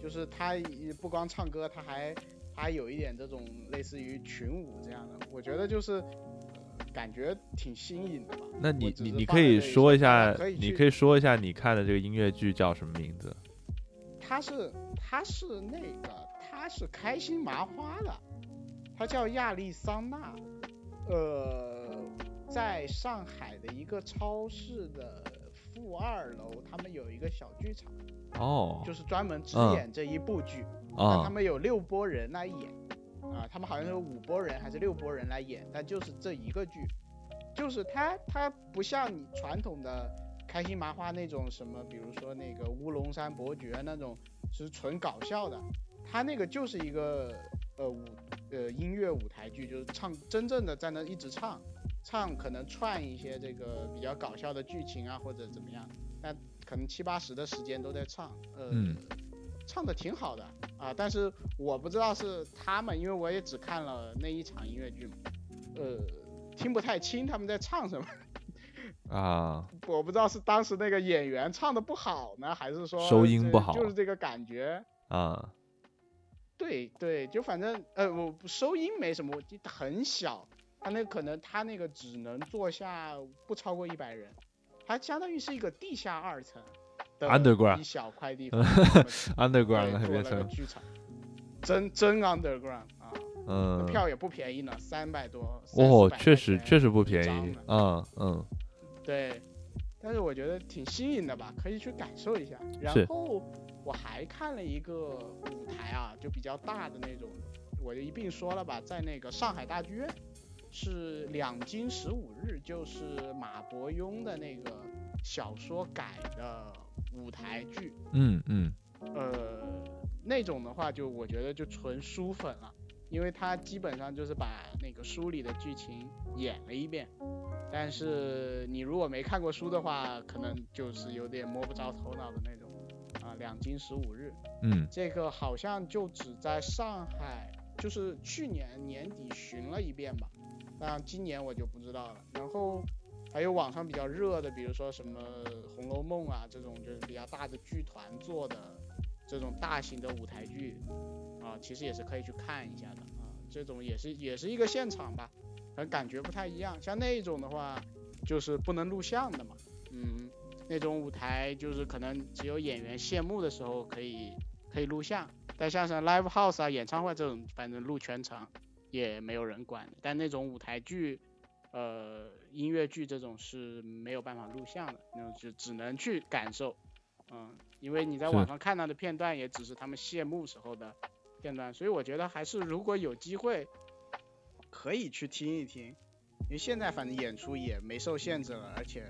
就是它也不光唱歌，他还它还有一点这种类似于群舞这样的，我觉得就是、呃、感觉挺新颖的吧。那你你你可以说一下你可以说一下你看的这个音乐剧叫什么名字？他是他是那个他是开心麻花的，他叫亚利桑那，呃，在上海的一个超市的负二楼，他们有一个小剧场，哦，就是专门只嗯演这一部剧。那他啊，们有六波人来演，啊，他们好像有五波人还是六波人来演，但就是这一个剧，就是它它不像你传统的开心麻花那种什么，比如说那个乌龙山伯爵那种是纯搞笑的，它那个就是一个呃舞呃音乐舞台剧，就是唱真正的在那一直唱，唱可能串一些这个比较搞笑的剧情啊或者怎么样，但可能七八十的时间都在唱，呃。嗯唱的挺好的啊，但是我不知道是他们，因为我也只看了那一场音乐剧嘛，呃，听不太清他们在唱什么，啊，我不知道是当时那个演员唱的不好呢，还是说收音不好就是这个感觉。啊，对对，就反正呃，我收音没什么问题，很小，他那可能他那个只能坐下不超过一百人，它相当于是一个地下二层的 Underground 一小块地方 [LAUGHS] underground 那边成，剧场，真真 underground 啊，嗯，票也不便宜呢，三百多。哦，300-400确实确实不便宜嗯嗯，对，但是我觉得挺新颖的吧，可以去感受一下。然后我还看了一个舞台啊，就比较大的那种，我就一并说了吧，在那个上海大剧院，是两京十五日，就是马伯庸的那个小说改的舞台剧。嗯嗯呃，那种的话，就我觉得就纯书粉了，因为他基本上就是把那个书里的剧情演了一遍。但是你如果没看过书的话，可能就是有点摸不着头脑的那种啊。两京十五日，嗯这个好像就只在上海，就是去年年底巡了一遍吧，但今年我就不知道了。然后还有网上比较热的，比如说什么《红楼梦》啊这种就是比较大的剧团做的这种大型的舞台剧啊，其实也是可以去看一下的啊。这种也是也是一个现场吧，可能感觉不太一样。像那一种的话，就是不能录像的嘛，嗯，那种舞台就是可能只有演员谢幕的时候可以可以录像，但像是 live house 啊、演唱会这种，反正录全程也没有人管的。但那种舞台剧，呃，音乐剧这种是没有办法录像的，那种就只能去感受，嗯，因为你在网上看到的片段也只是他们谢幕时候的片段，所以我觉得还是如果有机会，可以去听一听，因为现在反正演出也没受限制了，而且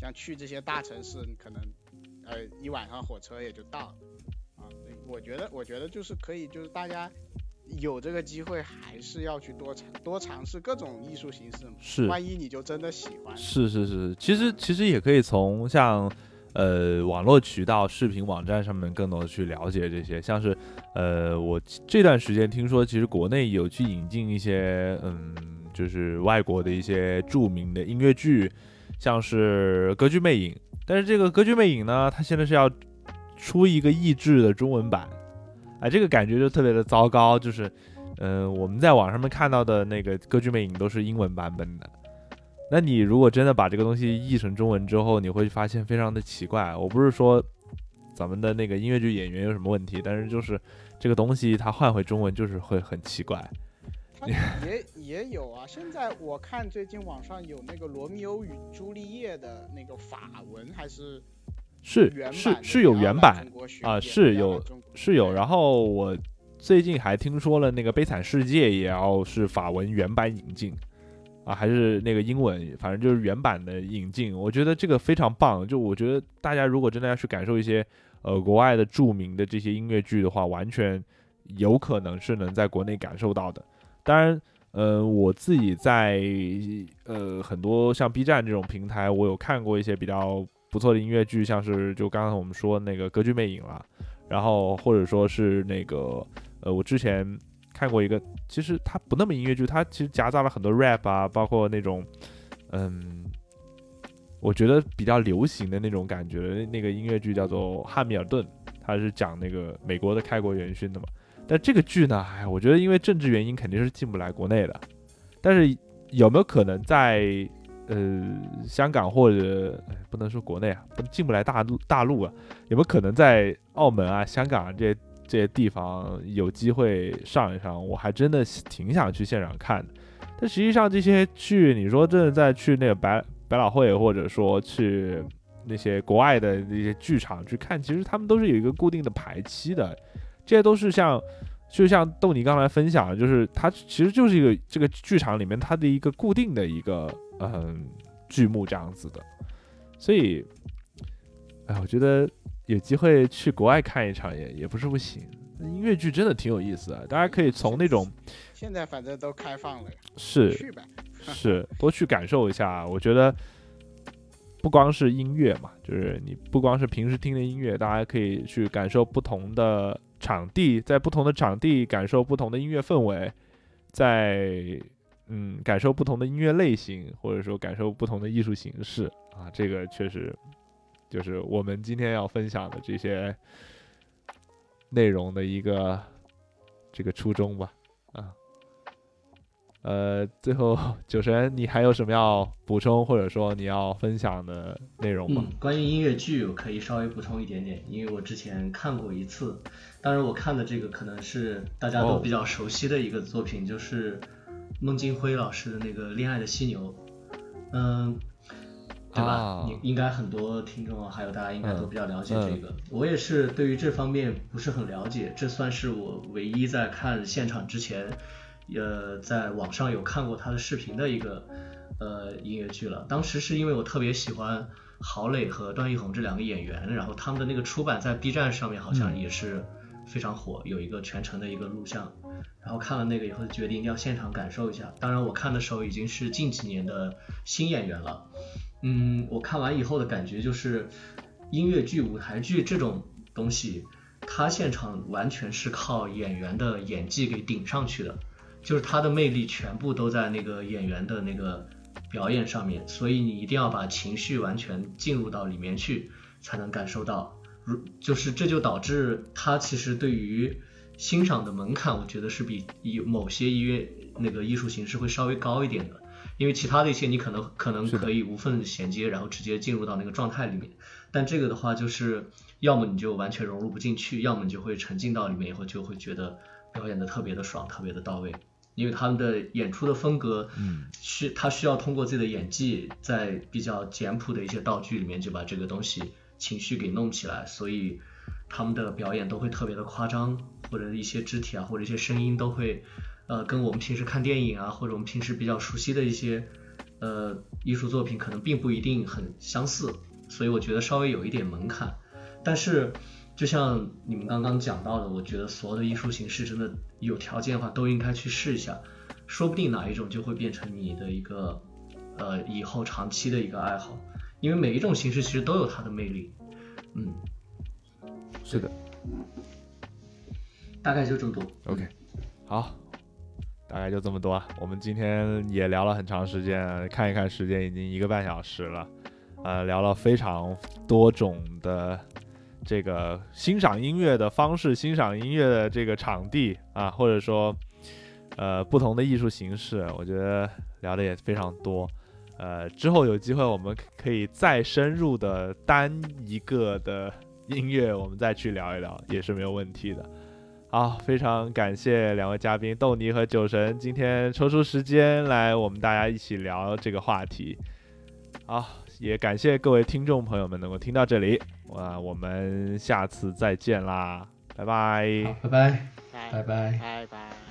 像去这些大城市，你可能呃一晚上火车也就到了啊。我觉得，我觉得就是可以，就是大家有这个机会，还是要去多尝多尝试各种艺术形式嘛。是万一你就真的喜欢，是是是，其实其实也可以从像呃网络渠道、视频网站上面更多的去了解这些，像是呃我这段时间听说，其实国内有去引进一些嗯，就是外国的一些著名的音乐剧，像是《歌剧魅影》，但是这个《歌剧魅影》呢，它现在是要出一个译制的中文版，哎，这个感觉就特别的糟糕，就是。嗯、我们在网上面看到的那个《歌剧魅影》都是英文版本的，那你如果真的把这个东西译成中文之后，你会发现非常的奇怪。我不是说咱们的那个音乐剧演员有什么问题，但是就是这个东西它换回中文就是会很奇怪。[LAUGHS] 也也有啊。现在我看最近网上有那个《罗密欧与朱丽叶》的那个法文还是是是是有原版啊是有是有，然后我最近还听说了那个《悲惨世界》也要是法文原版引进。啊，还是那个英文，反正就是原版的引进，我觉得这个非常棒。就我觉得大家如果真的要去感受一些呃国外的著名的这些音乐剧的话，完全有可能是能在国内感受到的。当然，呃，我自己在呃很多像 B 站这种平台，我有看过一些比较不错的音乐剧，像是就刚刚我们说那个《歌剧魅影》啦，然后或者说是那个呃我之前看过一个，其实它不那么音乐剧，它其实夹杂了很多 rap 啊，包括那种嗯。我觉得比较流行的那种感觉，那个音乐剧叫做《汉密尔顿》，它是讲那个美国的开国元勋的嘛。但这个剧呢，哎，我觉得因为政治原因肯定是进不来国内的。但是有没有可能在呃香港或者、不能说国内啊，不进不来大陆大陆啊？有没有可能在澳门啊、香港啊这些这些地方有机会上一上，我还真的挺想去现场看的。但实际上这些去，你说真的再去那个百百老汇，或者说去那些国外的那些剧场去看，其实他们都是有一个固定的排期的，这些都是像。就像豆你刚才分享，就是它其实就是一个这个剧场里面它的一个固定的一个嗯剧目这样子的，所以，哎，我觉得有机会去国外看一场也也不是不行。音乐剧真的挺有意思的，大家可以从那种现在反正都开放了，是 [LAUGHS] 是多去感受一下。我觉得不光是音乐嘛，就是你不光是平时听的音乐，大家可以去感受不同的。场地在不同的场地感受不同的音乐氛围，在嗯感受不同的音乐类型，或者说感受不同的艺术形式啊，这个确实就是我们今天要分享的这些内容的一个这个初衷吧。啊呃，最后酒神，你还有什么要补充或者说你要分享的内容吗？嗯，关于音乐剧，我可以稍微补充一点点，因为我之前看过一次，当然我看的这个可能是大家都比较熟悉的一个作品，就是孟京辉老师的那个《恋爱的犀牛》，嗯，对吧？应应该很多听众还有大家应该都比较了解这个，我也是对于这方面不是很了解，这算是我唯一在看现场之前。呃，在网上有看过他的视频的一个呃音乐剧了。当时是因为我特别喜欢郝蕾和段奕宏这两个演员，然后他们的那个出版在 B 站上面好像也是非常火，有一个全程的一个录像。然后看了那个以后，决定要现场感受一下。当然，我看的时候已经是近几年的新演员了。嗯，我看完以后的感觉就是，音乐剧、舞台剧这种东西，它现场完全是靠演员的演技给顶上去的。就是他的魅力全部都在那个演员的那个表演上面，所以你一定要把情绪完全进入到里面去，才能感受到。如就是这就导致他其实对于欣赏的门槛，我觉得是比某些音乐那个艺术形式会稍微高一点的。因为其他的一些你可能可能可以无缝衔接，然后直接进入到那个状态里面，但这个的话就是要么你就完全融入不进去，要么你就会沉浸到里面以后就会觉得表演的特别的爽，特别的到位。因为他们的演出的风格，嗯，需他需要通过自己的演技，在比较简朴的一些道具里面就把这个东西情绪给弄起来，所以他们的表演都会特别的夸张，或者一些肢体啊，或者一些声音都会，呃，跟我们平时看电影啊，或者我们平时比较熟悉的一些呃艺术作品可能并不一定很相似，所以我觉得稍微有一点门槛，但是。就像你们刚刚讲到的，我觉得所有的艺术形式真的有条件的话都应该去试一下，说不定哪一种就会变成你的一个呃以后长期的一个爱好，因为每一种形式其实都有它的魅力。嗯，是的，大概就这么多。OK，好，大概就这么多。我们今天也聊了很长时间，看一看时间已经一个半小时了，呃，聊了非常多种的。这个欣赏音乐的方式，欣赏音乐的这个场地啊，或者说，呃，不同的艺术形式，我觉得聊的也非常多。呃，之后有机会我们可以再深入的单一个的音乐，我们再去聊一聊，也是没有问题的。好，非常感谢两位嘉宾豆泥和酒神今天抽出时间来我们大家一起聊这个话题。好，也感谢各位听众朋友们能够听到这里。啊，我们下次再见啦，拜拜，拜拜，拜拜，拜拜。